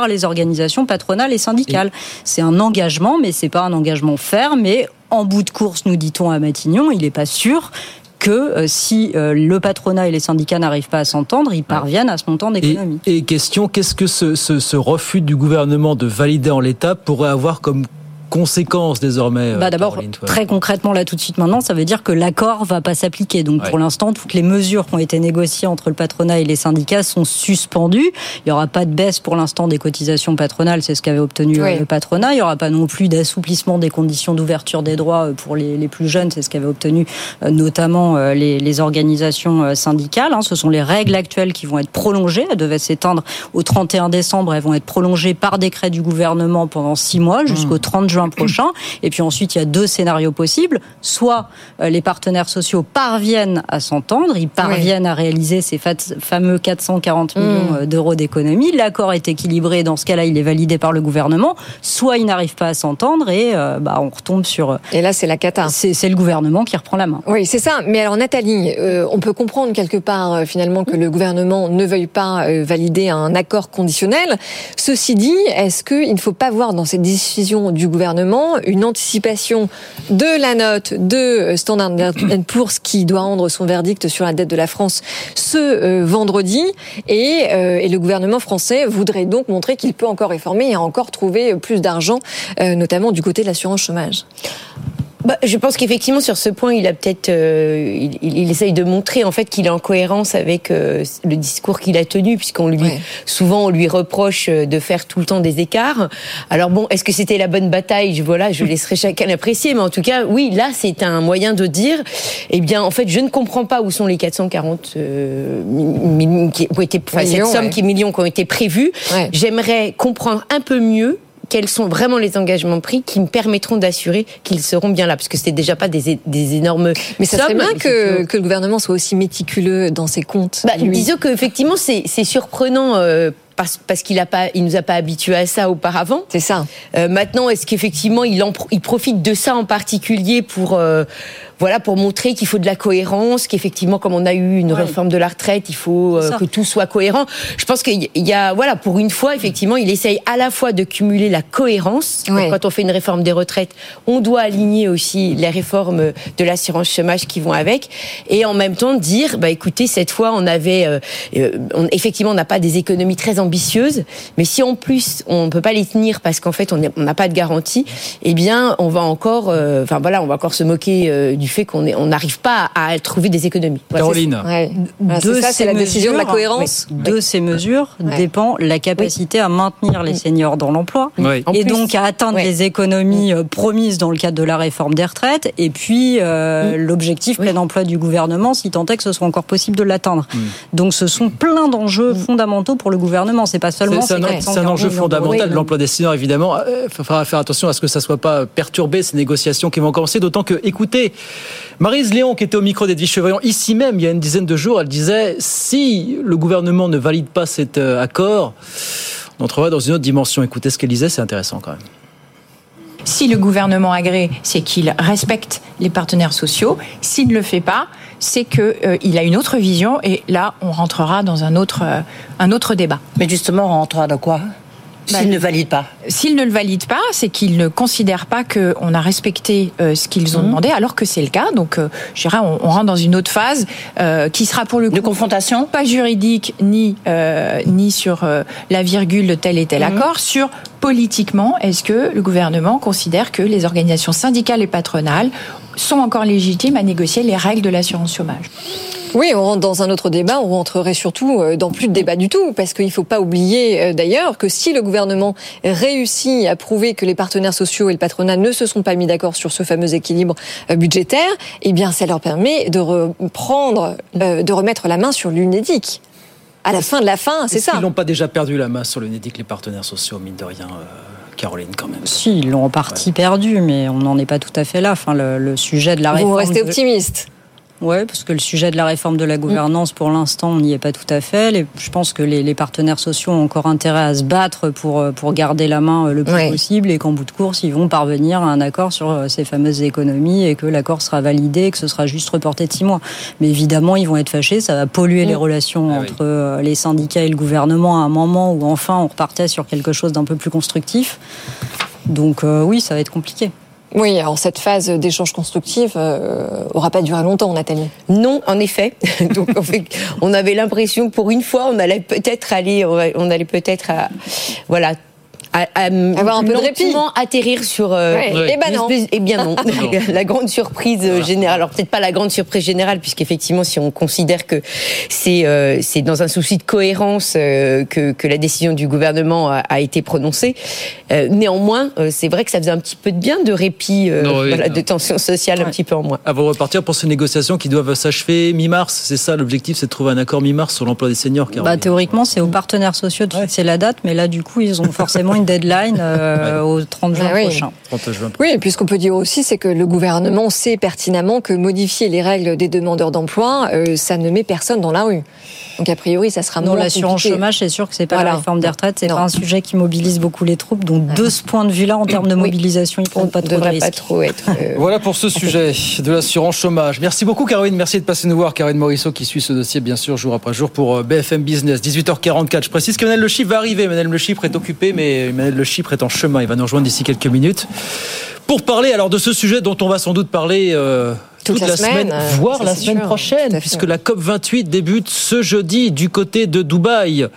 Par les organisations patronales et syndicales. C'est un engagement, mais c'est pas un engagement ferme. Et en bout de course, nous dit-on à Matignon, il n'est pas sûr que euh, si euh, le patronat et les syndicats n'arrivent pas à s'entendre, ils parviennent à ce montant Et, d'économie. et question, qu'est-ce que ce, ce- ce refus du gouvernement de valider en l'état pourrait avoir comme conséquence désormais euh, Bah d'abord, très concrètement, là tout de suite maintenant, ça veut dire que l'accord va pas s'appliquer. Donc Ouais. pour l'instant, toutes les mesures qui ont été négociées entre le patronat et les syndicats sont suspendues. Il y aura pas de baisse pour l'instant des cotisations patronales, c'est ce qu'avait obtenu euh, Oui. le patronat. Il y aura pas non plus d'assouplissement des conditions d'ouverture des droits euh, pour les, les plus jeunes, c'est ce qu'avaient obtenu notamment les, les organisations syndicales. hein. Ce sont les règles actuelles qui vont être prolongées. Elles devaient s'éteindre au 31 décembre. Elles vont être prolongées par décret du gouvernement pendant six mois jusqu'au 30 juin prochain. Et puis ensuite, il y a deux scénarios possibles. Soit euh, les partenaires sociaux parviennent à s'entendre, ils parviennent à réaliser ces fameux 440 millions euh, d'euros d'économie. L'accord est équilibré. Dans ce cas-là, il est validé par le gouvernement. Soit ils n'arrivent pas à s'entendre et euh, bah, on retombe sur. euh, Et là, c'est la cata. C'est le gouvernement qui reprend la main. Oui, c'est ça. Mais alors, Nathalie, euh, on peut comprendre quelque part euh, finalement que le gouvernement ne veuille pas valider un accord conditionnel. Ceci dit, est-ce qu'il ne faut pas voir dans cette décision du gouvernement une anticipation de la note de Standard Poor's qui doit rendre son verdict sur la dette de la France ce euh, vendredi et, euh, et le gouvernement français voudrait donc montrer qu'il peut encore réformer et encore trouver plus d'argent, euh, notamment du côté de l'assurance chômage. Bah, je pense qu'effectivement sur ce point, il a peut-être, euh, il, essaye de montrer en fait qu'il est en cohérence avec euh, le discours qu'il a tenu, puisqu'on lui Ouais. souvent on lui reproche euh, de faire tout le temps des écarts. Alors bon, est-ce que c'était la bonne bataille? Je voilà, je laisserai chacun l'apprécier, mais en tout cas, oui, là c'est un moyen de dire, eh bien en fait, je ne comprends pas où sont les 440 euh, mi- mi- qui ont été, enfin, Millions, cette somme ouais. qui millions qui ont été prévus. Ouais. J'aimerais comprendre un peu mieux quels sont vraiment les engagements pris qui me permettront d'assurer qu'ils seront bien là, parce que c'était déjà pas des, énormes. Mais ça serait sommes. bien Il que, le gouvernement soit aussi méticuleux dans ses comptes. Bah, disons qu'effectivement, c'est c'est surprenant. euh, parce, parce qu'il a pas, il nous a pas habitués à ça auparavant. C'est ça. Euh, maintenant, est-ce qu'effectivement, il, en, il profite de ça en particulier pour, euh, voilà, pour montrer qu'il faut de la cohérence, qu'effectivement, comme on a eu une Ouais. réforme de la retraite, il faut euh, que tout soit cohérent. Je pense qu'il y a, voilà, pour une fois, effectivement, il essaye à la fois de cumuler la cohérence. Ouais. quand on fait une réforme des retraites, on doit aligner aussi les réformes de l'assurance chômage qui vont avec, et en même temps dire, bah écoutez, cette fois, on avait, euh, euh, on- effectivement, on n'a pas des économies très ambitieuses, mais si en plus on peut pas les tenir parce qu'en fait on n'a pas de garantie, eh bien, on va encore, euh, enfin voilà, on va encore se moquer euh, du fait qu'on est- on n'arrive pas à, à trouver des économies. Voilà, Caroline. Ouais. Voilà, c'est de ça, ces c'est la décision de la mesures- cohérence. oui, de ces mesures Ouais. dépend la capacité à maintenir les seniors dans l'emploi et plus, donc à atteindre les économies euh, promises dans le cadre de la réforme des retraites et puis euh, l'objectif plein emploi du gouvernement si tant est que ce soit encore possible de l'atteindre. Donc ce sont plein d'enjeux fondamentaux pour le gouvernement. C'est pas seulement C'est un, ces c'est un 440 enjeu fondamental de l'emploi des seniors, évidemment. Il faudra faire attention à ce que ça ne soit pas perturbé, ces négociations qui vont commencer. D'autant que, écoutez, Marise Léon, qui était au micro d'Edwige Chevrillon, ici même, il y a une dizaine de jours, elle disait si le gouvernement ne valide pas cet euh, accord, entrera dans une autre dimension. Écoutez ce qu'elle disait, c'est intéressant quand même. Si le gouvernement agrée, c'est qu'il respecte les partenaires sociaux. S'il ne le fait pas, c'est qu'il a une autre vision. Et là, on rentrera dans un autre, euh, un autre débat. Mais justement, on rentrera dans quoi? Bah, S'il ne valide pas. S'ils ne le valident pas, c'est qu'ils ne considèrent pas qu'on a respecté euh, ce qu'ils ont Mhm. demandé, alors que c'est le cas. Donc, euh, je dirais, on, on rentre dans une autre phase euh, qui sera pour le coup De confrontation? pas juridique ni euh, ni sur euh, la virgule de tel et tel Mhm. accord. Sur politiquement, est-ce que le gouvernement considère que les organisations syndicales et patronales sont encore légitimes à négocier les règles de l'assurance chômage? Oui, on rentre dans un autre débat, on rentrerait surtout euh, dans plus de débat du tout, parce qu'il ne faut pas oublier euh, d'ailleurs que si le gouvernement réussit à prouver que les partenaires sociaux et le patronat ne se sont pas mis d'accord sur ce fameux équilibre euh, budgétaire, eh bien ça leur permet de de remettre la main sur l'UNEDIC. À la fin de la fin, c'est ça. qu'ils n'ont pas déjà perdu la main sur le NEDIC, les partenaires sociaux, mine de rien, euh, Caroline, quand même? Si, ils l'ont en partie perdu, mais on n'en est pas tout à fait là. Enfin, le, le sujet de la Vous réforme. restez de- optimiste. Oui, parce que le sujet de la réforme de la gouvernance, pour l'instant, on n'y est pas tout à fait. Les- je pense que les, les partenaires sociaux ont encore intérêt à se battre pour, euh, pour garder la main euh, le plus Ouais. possible et qu'en bout de course, ils vont parvenir à un accord sur euh, ces fameuses économies et que l'accord sera validé et que ce sera juste reporté de six mois. Mais évidemment, ils vont être fâchés, ça va polluer les relations Ah entre les syndicats et le gouvernement à un moment où enfin on repartait sur quelque chose d'un peu plus constructif. Donc euh, oui, ça va être compliqué. Oui, alors cette phase d'échange constructif euh, aura pas duré longtemps, Nathalie. Non, en effet. Donc en fait, on avait l'impression que pour une fois, on allait peut-être aller, on allait peut-être, voilà. À, à, Avoir un peu de répit. atterrir sur. euh, Ouais. Ouais. Eh ben non. Eh bien non. Non. la grande surprise euh, générale. Alors peut-être pas la grande surprise générale, puisqu'effectivement, si on considère que c'est euh, c'est dans un souci de cohérence euh, que, que la décision du gouvernement a, a été prononcée. Euh, néanmoins, euh, c'est vrai que ça faisait un petit peu de bien de répit, euh, Non, oui, voilà, non. de tension sociale un petit peu en moins. Avant de repartir pour ces négociations qui doivent s'achever mi-mars, c'est ça l'objectif, c'est de trouver un accord mi-mars sur l'emploi des seniors. Bah, théoriquement, c'est aux partenaires sociaux de fixer la date, mais là, du coup, ils ont forcément une deadline euh, au 30 juin Ah oui. prochain. 30 juin. Oui, et puis ce qu'on peut dire aussi, c'est que le gouvernement sait pertinemment que modifier les règles des demandeurs d'emploi, euh, ça ne met personne dans la rue. Donc a priori, ça sera Non, moins l'assurance chômage, c'est sûr que c'est pas Voilà. la réforme des retraites, c'est Non. pas un sujet qui mobilise beaucoup les troupes. Donc, de ce point de vue-là, en termes de Oui. mobilisation, ils On prennent pas ne trop de devrait pas risques. trop être. euh, Voilà pour ce sujet de l'assurance chômage. Merci beaucoup Caroline, merci de passer nous voir. Caroline Morisseau qui suit ce dossier bien sûr jour après jour pour BFM Business. 18h44. Je précise que Manel Le Chypre va arriver. Manel Le Chypre est occupé mais Le Chypre est en chemin. Il va nous rejoindre d'ici quelques minutes pour parler alors de ce sujet dont on va sans doute parler euh, Toute la semaine, euh, voire la semaine sûr. Tout prochaine, puisque la COP 28 débute ce jeudi du côté de Dubaï.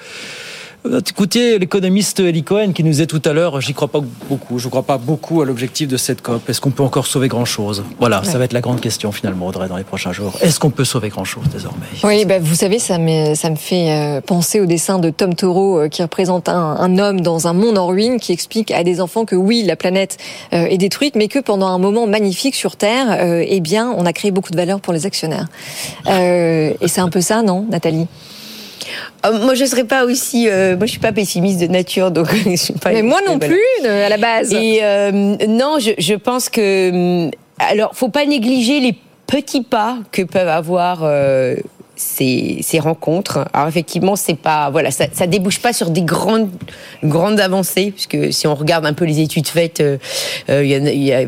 Écoutez l'économiste Eli Cohen qui nous disait tout à l'heure, j'y crois pas beaucoup, je crois pas beaucoup à l'objectif de cette COP. Est-ce qu'on peut encore sauver grand chose Voilà, ça va être la grande question finalement, Audrey, dans les prochains jours. Est-ce qu'on peut sauver grand chose désormais? Oui, bah, vous savez, ça me, ça me fait euh, penser au dessin de Tom Toro euh, qui représente un, un homme dans un monde en ruine qui explique à des enfants que oui, la planète euh, est détruite, mais que pendant un moment magnifique sur Terre, euh, eh bien, on a créé beaucoup de valeur pour les actionnaires. Euh, et c'est un peu ça, non, Nathalie? Moi, je serais pas aussi. euh, moi, je suis pas pessimiste de nature, donc je suis pas. Mais moi non voilà. plus, de- à la base. Et euh, non, je, je pense que. hum, Alors, faut pas négliger les petits pas que peuvent avoir. euh, ces, ces rencontres. Alors effectivement, c'est pas voilà, ça, ça débouche pas sur des grandes grandes avancées, puisque si on regarde un peu les études faites, euh, euh, y a- y a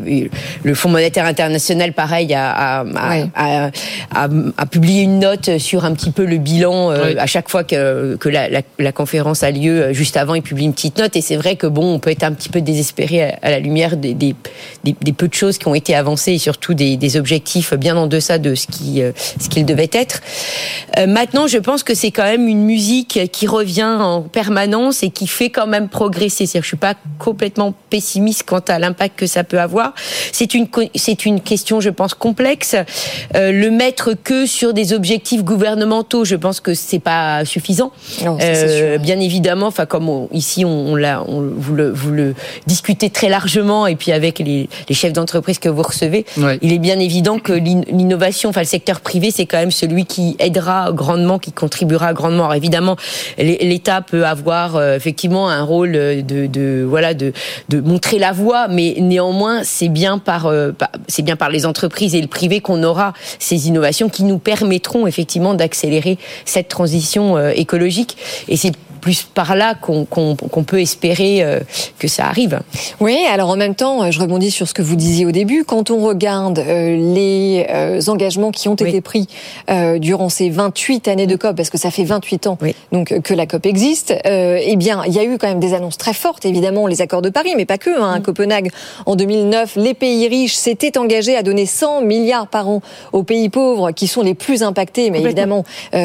le Fonds monétaire international, pareil, a, a, a- Ouais. a- publié une note sur un petit peu le bilan euh, Ouais. à chaque fois que, que la, la- la conférence a lieu. euh, Juste avant, il publie une petite note, et c'est vrai que bon, on peut être un petit peu désespéré à, à la lumière des, des, des- des peu de choses qui ont été avancées et surtout des, des objectifs bien en deçà de ce qui euh, ce qu'il devait être. Euh, maintenant, je pense que c'est quand même une musique qui revient en permanence et qui fait quand même progresser. C'est-à-dire, je suis pas complètement pessimiste quant à l'impact que ça peut avoir. C'est une c'est une question, je pense, complexe. Euh, le mettre que sur des objectifs gouvernementaux, je pense que c'est pas suffisant. Non, ça, Euh, sûr. bien évidemment, enfin comme on- ici on, on l'a, on- vous le vous le discutez très largement et puis avec les, les chefs d'entreprise que vous recevez, Ouais. il est bien évident que l'in- l'innovation, enfin le secteur privé, c'est quand même celui qui aidera grandement, qui contribuera grandement. Alors évidemment, l'É- l'État peut avoir euh, effectivement un rôle de, de voilà de, montrer la voie, mais néanmoins c'est bien par, euh, par- c'est bien par les entreprises et le privé qu'on aura ces innovations qui nous permettront effectivement d'accélérer cette transition euh, écologique. Et c'est plus par là qu'on peut espérer euh, que ça arrive. Oui, alors en même temps, je rebondis sur ce que vous disiez au début. Quand on regarde euh, les euh, engagements qui ont été pris durant ces 28 années de COP, parce que ça fait 28 ans donc que la COP existe, eh bien, il y a eu quand même des annonces très fortes, évidemment, les accords de Paris, mais pas que. Hein, à mm. Copenhague, en 2009, les pays riches s'étaient engagés à donner 100 milliards par an aux pays pauvres, qui sont les plus impactés, mais évidemment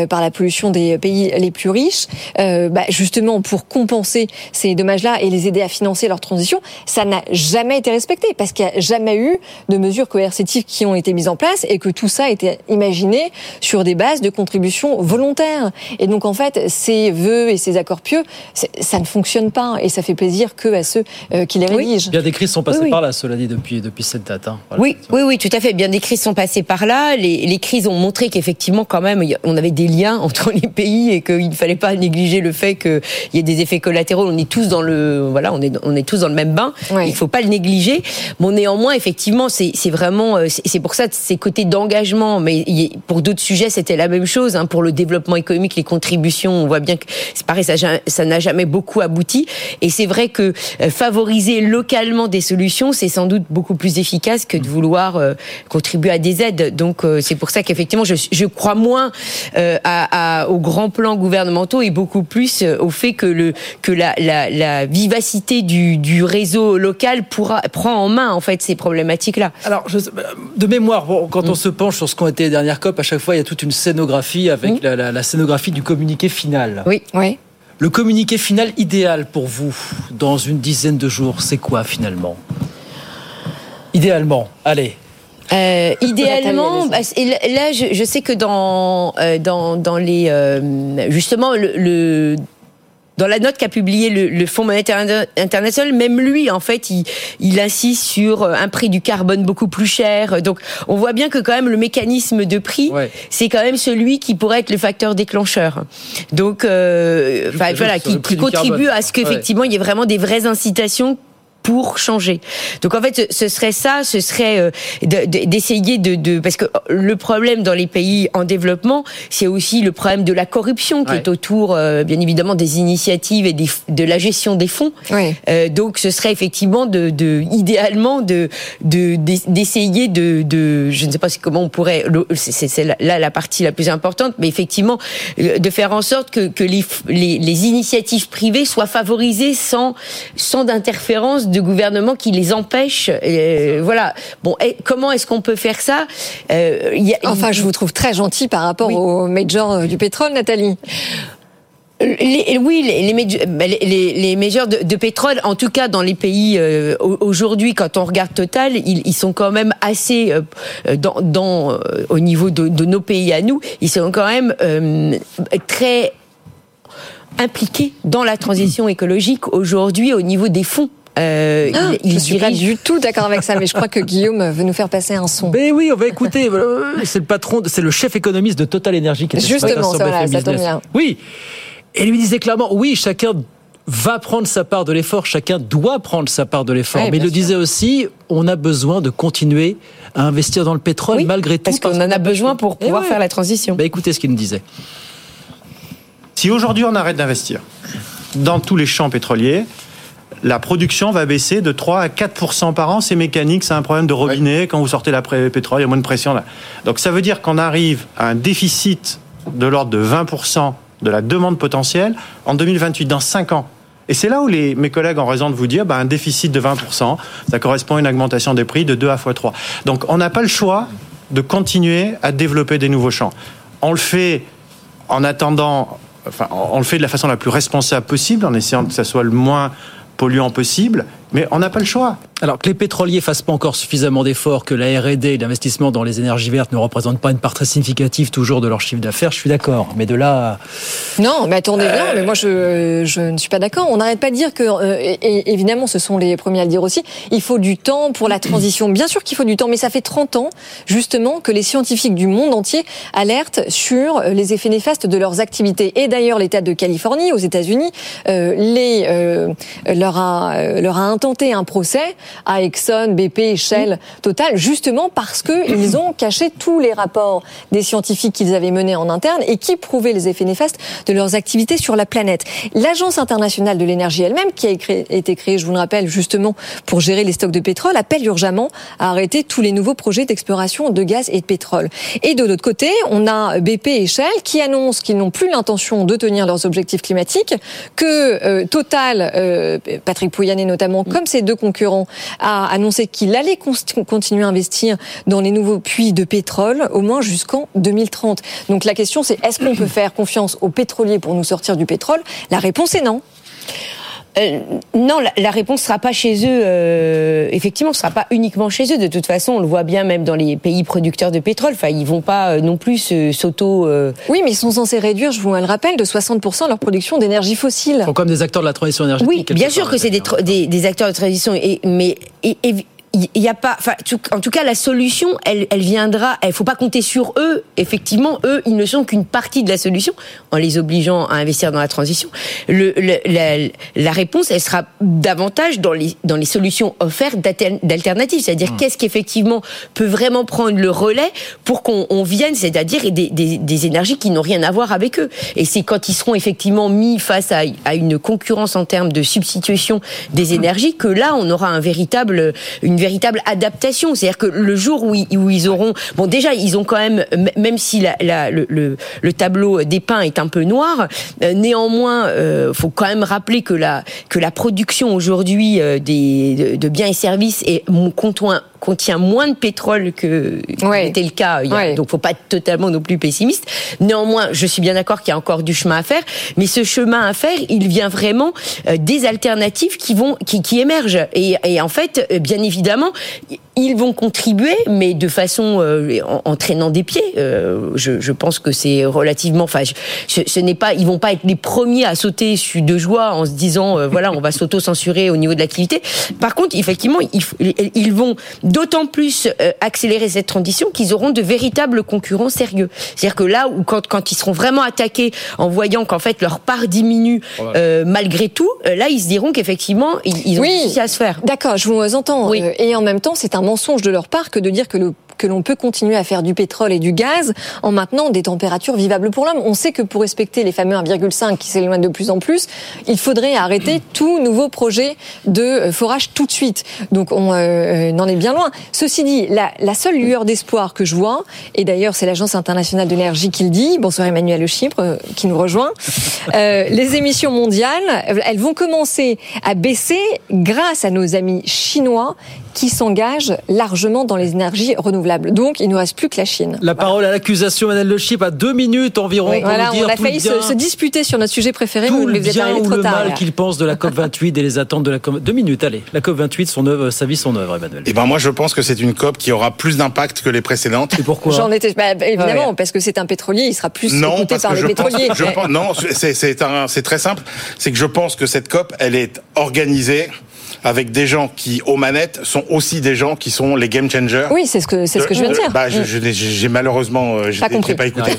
par la pollution des pays les plus riches. Bah, justement, pour compenser ces dommages-là et les aider à financer leur transition, ça n'a jamais été respecté parce qu'il n'y a jamais eu de mesures coercitives qui ont été mises en place et que tout ça a été imaginé sur des bases de contribution volontaires. Et donc en fait, ces vœux et ces accords pieux, ça ne fonctionne pas et ça fait plaisir que à ceux euh, qui les rédigent. Bien des crises sont passées par là, cela dit depuis depuis cette date. Hein. oui, oui, oui, tout à fait. Bien des crises sont passées par là. Les, les crises ont montré qu'effectivement, quand même, on avait des liens entre les pays et qu'il ne fallait pas négliger le fait qu'il y ait des effets collatéraux. On est tous dans le voilà, on est on est tous dans le même bain. Il faut pas le négliger. Bon, néanmoins, effectivement, c'est vraiment, euh, c'est pour ça ces côtés d'engagement. Mais pour d'autres sujets, c'était la même chose. Hein, pour le développement économique, les contributions, on voit bien que c'est pareil, ça n'a jamais beaucoup abouti. Et c'est vrai que euh, favoriser localement des solutions, c'est sans doute beaucoup plus efficace que de vouloir euh, contribuer à des aides. Donc c'est pour ça qu'effectivement, je, je, crois moins à, à, aux grands plans gouvernementaux et beaucoup plus au fait que le que la, la, la vivacité du, du réseau local pourra, prend en main en fait ces problématiques-là. Alors, je, de mémoire, quand on mm. se penche sur ce qu'ont été les dernières COP, à chaque fois il y a toute une scénographie avec mm. la, scénographie du communiqué final. Oui, oui. Le communiqué final idéal pour vous dans une dizaine de jours, c'est quoi finalement? Idéalement, allez, euh, idéalement, bah, là, je, sais que dans euh, dans, dans les euh, justement le dans la note qu'a publié le, le, Fonds monétaire international, même lui, en fait, il, il, insiste sur euh, un prix du carbone beaucoup plus cher. Donc, on voit bien que quand même le mécanisme de prix, c'est quand même celui qui pourrait être le facteur déclencheur. Donc, euh, voilà, qui, qui contribue à ce qu'effectivement il y ait vraiment des vraies incitations pour changer. Donc en fait, ce serait ça, ce serait euh, d'essayer de, de, parce que le problème dans les pays en développement, c'est aussi le problème de la corruption qui est autour, euh, bien évidemment, des initiatives et des, de la gestion des fonds. Euh, donc ce serait effectivement de, de idéalement de d'essayer de, de, je ne sais pas comment on pourrait, c'est là la partie la plus importante, mais effectivement de faire en sorte que, que les, les, les initiatives privées soient favorisées sans sans d'interférence de gouvernement qui les empêche. Euh, voilà. Bon, comment est-ce qu'on peut faire ça euh, Enfin, je vous trouve très gentil par rapport aux majors euh, du pétrole, Nathalie. oui, les, les, les, majors de, pétrole, en tout cas dans les pays aujourd'hui, quand on regarde Total, ils, sont quand même assez dans, dans au niveau de, de, nos pays à nous, ils sont quand même très impliqués dans la transition écologique aujourd'hui au niveau des fonds euh, ah, il, je suis pas du tout d'accord avec ça, mais je crois que Guillaume veut nous faire passer un son. Mais oui, on va écouter. Euh, c'est le patron, c'est le chef économiste de Total Energy qui est Justement, ça, vrai, ça tombe bien. Oui, et lui disait clairement, oui, chacun va prendre sa part de l'effort, chacun doit prendre sa part de l'effort. mais il le disait aussi, on a besoin de continuer à investir dans le pétrole malgré tout. Parce qu'on en a besoin pour pouvoir faire la transition. Bah, écoutez ce qu'il nous disait. Si aujourd'hui on arrête d'investir dans tous les champs pétroliers, la production va baisser de 3 à 4% par an. C'est mécanique, c'est un problème de robinet. Quand vous sortez la pétrole, il y a moins de pression là. Donc ça veut dire qu'on arrive à un déficit de l'ordre de 20% de la demande potentielle en 2028, dans 5 ans. Et c'est là où les, mes collègues ont raison de vous dire, bah, un déficit de 20%, ça correspond à une augmentation des prix de 2 à fois 3. Donc on n'a pas le choix de continuer à développer des nouveaux champs. On le fait en attendant, enfin, on le fait de la façon la plus responsable possible, en essayant que ça soit le moins polluant possible, mais on n'a pas le choix. Alors que les pétroliers fassent pas encore suffisamment d'efforts, que la R&D, l'investissement dans les énergies vertes ne représente pas une part très significative toujours de leur chiffre d'affaires, je suis d'accord. Mais de là... Non, mais attendez bien, mais moi je, je ne suis pas d'accord. On n'arrête pas de dire que, euh, et, évidemment ce sont les premiers à le dire aussi, il faut du temps pour la transition. Bien sûr qu'il faut du temps, mais ça fait 30 ans justement que les scientifiques du monde entier alertent sur les effets néfastes de leurs activités. Et d'ailleurs l'État de Californie aux États-Unis euh, les, euh, leur, a, leur a intenté un procès à Exxon, BP, Shell, Total, justement parce qu'ils ont caché tous les rapports des scientifiques qu'ils avaient menés en interne et qui prouvaient les effets néfastes de leurs activités sur la planète. L'Agence internationale de l'énergie elle-même, qui a été créée, je vous le rappelle, justement pour gérer les stocks de pétrole, appelle urgemment à arrêter tous les nouveaux projets d'exploration de gaz et de pétrole. Et de l'autre côté, on a BP et Shell qui annoncent qu'ils n'ont plus l'intention de tenir leurs objectifs climatiques, que euh, Total, euh, Patrick Pouyanné notamment, comme ses deux concurrents, a annoncé qu'il allait continuer à investir dans les nouveaux puits de pétrole au moins jusqu'en 2030. Donc la question c'est est-ce qu'on peut faire confiance aux pétroliers pour nous sortir du pétrole? La réponse est non. Euh, non, la, réponse sera pas chez eux. Euh, effectivement, ce sera pas uniquement chez eux. De toute façon, on le voit bien même dans les pays producteurs de pétrole. Enfin, ils vont pas euh, non plus s'auto. Oui, mais ils sont censés réduire, je vous le rappelle, de 60% leur production d'énergie fossile. Ils sont comme des acteurs de la transition énergétique. Oui, bien sûr que c'est des, des, des, acteurs de transition, et, mais et, il n'y a pas, enfin, en tout cas, la solution, elle, elle viendra. Il faut pas compter sur eux. Effectivement, eux, ils ne sont qu'une partie de la solution en les obligeant à investir dans la transition. Le, la, la, réponse, elle sera davantage dans les dans les solutions offertes d'alternatives, c'est-à-dire mmh. qu'est-ce qu'effectivement peut vraiment prendre le relais pour qu'on vienne, c'est-à-dire des, des, des, énergies qui n'ont rien à voir avec eux. Et c'est quand ils seront effectivement mis face à, à une concurrence en termes de substitution des mmh. énergies que là, on aura un véritable une véritable adaptation. C'est-à-dire que le jour où ils, auront, bon déjà ils ont quand même, même si la, le, le, tableau est un peu noir, euh, néanmoins, euh, faut quand même rappeler que la que la production aujourd'hui euh, des de, biens et services est contient contient moins de pétrole que c'était le cas. Il y Donc, faut pas être totalement non plus pessimiste. Néanmoins, je suis bien d'accord qu'il y a encore du chemin à faire, mais ce chemin à faire, il vient vraiment euh, des alternatives qui vont, qui, qui émergent. Et, et en fait, euh, bien évidemment, ils vont contribuer, mais de façon euh, en, traînant des pieds. Euh, je, je, pense que c'est relativement. Enfin, ce n'est pas. Ils vont pas être les premiers à sauter de joie en se disant euh, voilà, on va s'auto-censurer au niveau de l'activité. Par contre, effectivement, ils, ils vont d'autant plus accélérer cette transition qu'ils auront de véritables concurrents sérieux. C'est-à-dire que là où quand, quand ils seront vraiment attaqués en voyant qu'en fait leur part diminue malgré tout, là ils se diront qu'effectivement ils, ont oui, à se faire. D'accord, je vous entends. Oui. et en même temps, c'est un mensonge de leur part que de dire que le que l'on peut continuer à faire du pétrole et du gaz en maintenant des températures vivables pour l'homme. On sait que pour respecter les fameux 1,5 qui s'éloignent de plus en plus, il faudrait arrêter tout nouveau projet de euh, forage tout de suite. Donc on euh, euh, en est bien loin. Ceci dit, la, la seule lueur d'espoir que je vois, et d'ailleurs c'est l'Agence internationale d'énergie qui le dit, bonsoir Emmanuel Le Chypre qui nous rejoint, euh, les émissions mondiales, elles vont commencer à baisser grâce à nos amis chinois qui s'engagent largement dans les énergies renouvelables. Donc, il ne nous reste plus que la Chine. La parole à l'accusation, Madame Le Chip, à deux minutes environ. Oui, voilà, on a failli se, disputer sur notre sujet préféré, tout mais vous êtes arrivé trop le mal qu'il pense de la COP 28 et les attentes de la COP. Deux minutes, allez. La COP 28, son œuvre, sa vie, son œuvre, Emmanuel. Eh ben moi, je pense que c'est une COP qui aura plus d'impact que les précédentes. Et pourquoi J'en étais bah, évidemment parce que c'est un pétrolier, il sera plus non, écouté par les pétroliers. non, c'est très simple. C'est que je pense que cette COP, elle est organisée avec des gens qui, aux manettes, sont aussi des gens qui sont les game changers. Oui, c'est ce que c'est ce que je viens de dire. Bah, j'ai malheureusement, euh, j'ai pas écouté.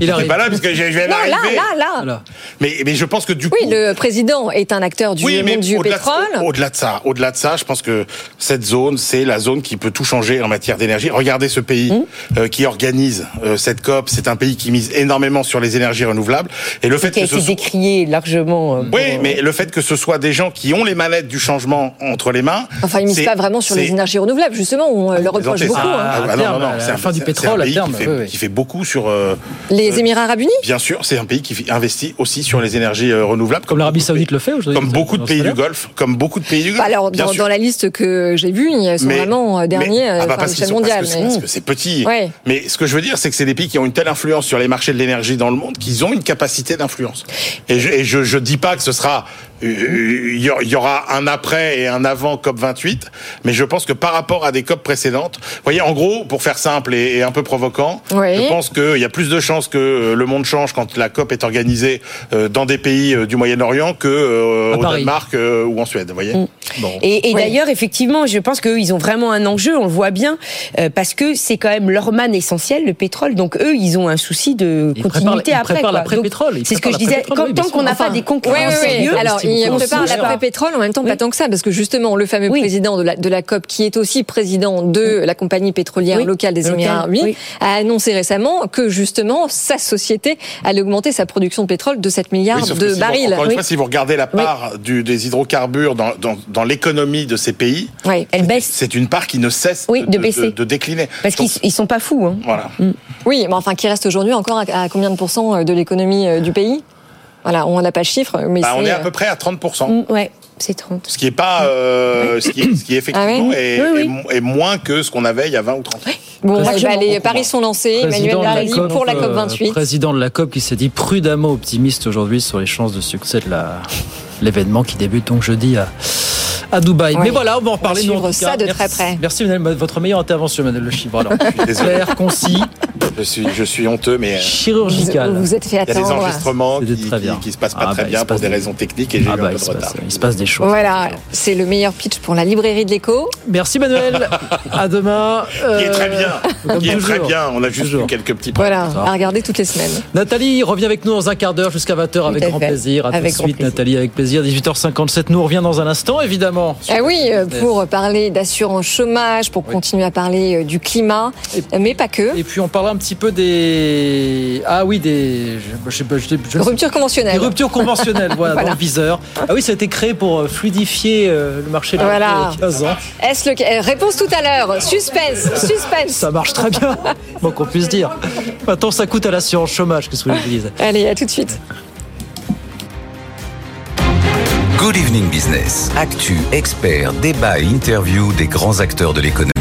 Il est pas là parce que je viens d'arriver. Là, là, là. Mais, mais je pense que du coup. Oui, le président est un acteur du monde du pétrole. Au-delà de ça, au-delà de ça, je pense que cette zone, c'est la zone qui peut tout changer en matière d'énergie. Regardez ce pays hum. euh, qui organise euh, cette COP. C'est un pays qui mise énormément sur les énergies renouvelables. Et le fait qui que a été décrié largement. oui, mais le fait que ce soit des gens qui ont les manettes du changement entre les mains. Enfin, ils ne misent pas vraiment sur les énergies renouvelables, justement, on euh, le reproche beaucoup. Hein. Ah, non, non, c'est la fin du pétrole à terme. Qui fait, beaucoup sur. Euh, les euh, Émirats Arabes Unis? Bien sûr, c'est un pays qui investit aussi sur les énergies renouvelables. Comme l'Arabie Saoudite le fait aujourd'hui. Comme beaucoup de pays du Golfe. Comme beaucoup de pays du Golfe. Bah, alors, dans, la liste que j'ai vue, ils sont vraiment derniers à l'échelle mondiale. Parce que c'est petit. Mais ce que je veux dire, c'est que c'est des pays qui ont une telle influence sur les marchés de l'énergie dans le monde qu'ils ont une capacité d'influence. Et je ne dis pas que ce sera il y aura un après et un avant COP 28, mais je pense que par rapport à des COP précédentes, vous voyez, en gros, pour faire simple et, un peu provoquant, je pense qu'il y a plus de chances que le monde change quand la COP est organisée euh, dans des pays euh, du Moyen-Orient que euh, au Danemark ou en Suède, vous voyez. Mm. Bon. Et, et d'ailleurs, effectivement, je pense qu'eux, ils ont vraiment un enjeu, on le voit bien, parce que c'est quand même leur manne essentielle, le pétrole. Donc eux, ils ont un souci de continuité ils après. Ils l'après-pétrole. C'est ce que je disais. tant qu'on n'a pas des concurrents sérieux, alors il prépare l'après-pétrole en même temps, pas tant que ça, parce que justement, le fameux président de la, de la COP, qui est aussi président de la compagnie pétrolière locale des Émirats Arabes a annoncé récemment que justement, sa société allait augmenter sa production de pétrole de 7 milliards de barils. encore une fois, si vous regardez la part du, des hydrocarbures dans, dans, dans l'économie de ces pays, elle baisse. C'est une part qui ne cesse de, de, baisser. de, décliner. Parce qu'ils sont pas fous. Hein. Voilà. Mm. Oui, mais enfin, qui reste aujourd'hui encore à, à combien de pourcents de l'économie euh, du pays? Voilà, on n'a pas le chiffre, mais bah, on est à peu près à 30%. Mm, ouais, c'est 30. Ce qui est pas, euh, ce, qui est, ce qui effectivement Ah oui est, Oui, oui. est- est moins que ce qu'on avait il y a 20 ou 30 ans. Bon, les paris sont lancés. Emmanuel Président de la Draghi COP, pour la euh, COP28. Président de la COP qui s'est dit prudemment optimiste aujourd'hui sur les chances de succès de la- l'événement qui débute donc jeudi à, à Dubaï. Oui. Mais voilà, on va en reparler. suivre nous, en tout ça de Merci. très près. Merci, Emmanuel, votre meilleure intervention, Emmanuel Le Chiffre. Alors, Désolé. clair, concis, Je suis, je suis honteux, mais euh, chirurgical. Vous vous êtes fait il y a des attendre. enregistrements qui, C'était très bien. qui, qui se passent pas Ah, très bah, il bien pour des des- raisons techniques et j'ai Ah eu bah, un peu il, de se passe, retard. il se passe des choses. Voilà, c'est le meilleur pitch pour la librairie de l'écho. Merci, Manuel. à demain. Qui est très Euh, bien. comme Qui est très bien. On a juste Toujours. eu quelques petits Voilà, Ça. à regarder toutes les semaines. Nathalie revient avec nous dans un quart d'heure jusqu'à 20h avec grand fait. plaisir. À tout de Avec suite, plaisir. Nathalie, avec plaisir. 18h57, nous on revient dans un instant, évidemment. Ah oui, euh, pour parler d'assurance chômage, pour continuer à parler euh, du climat, euh, mais pas que. Et puis on parlera un petit peu des. Ah oui, des. Je, je je, je- je- Rupture conventionnelle. Des ruptures conventionnelles, voilà, Voilà. dans le viseur. Ah oui, ça a été créé pour euh, fluidifier euh, le marché de Voilà. il y a 15 ans. Est-ce le cas- Réponse tout à l'heure. Suspense, suspense. Ça marche très bien, bon qu'on puisse dire. Maintenant, ça coûte à l'assurance chômage, qu'est-ce que vous voulez que je dise? Allez, à tout de suite. Good Evening Business. Actu, experts, débat et interview des grands acteurs de l'économie.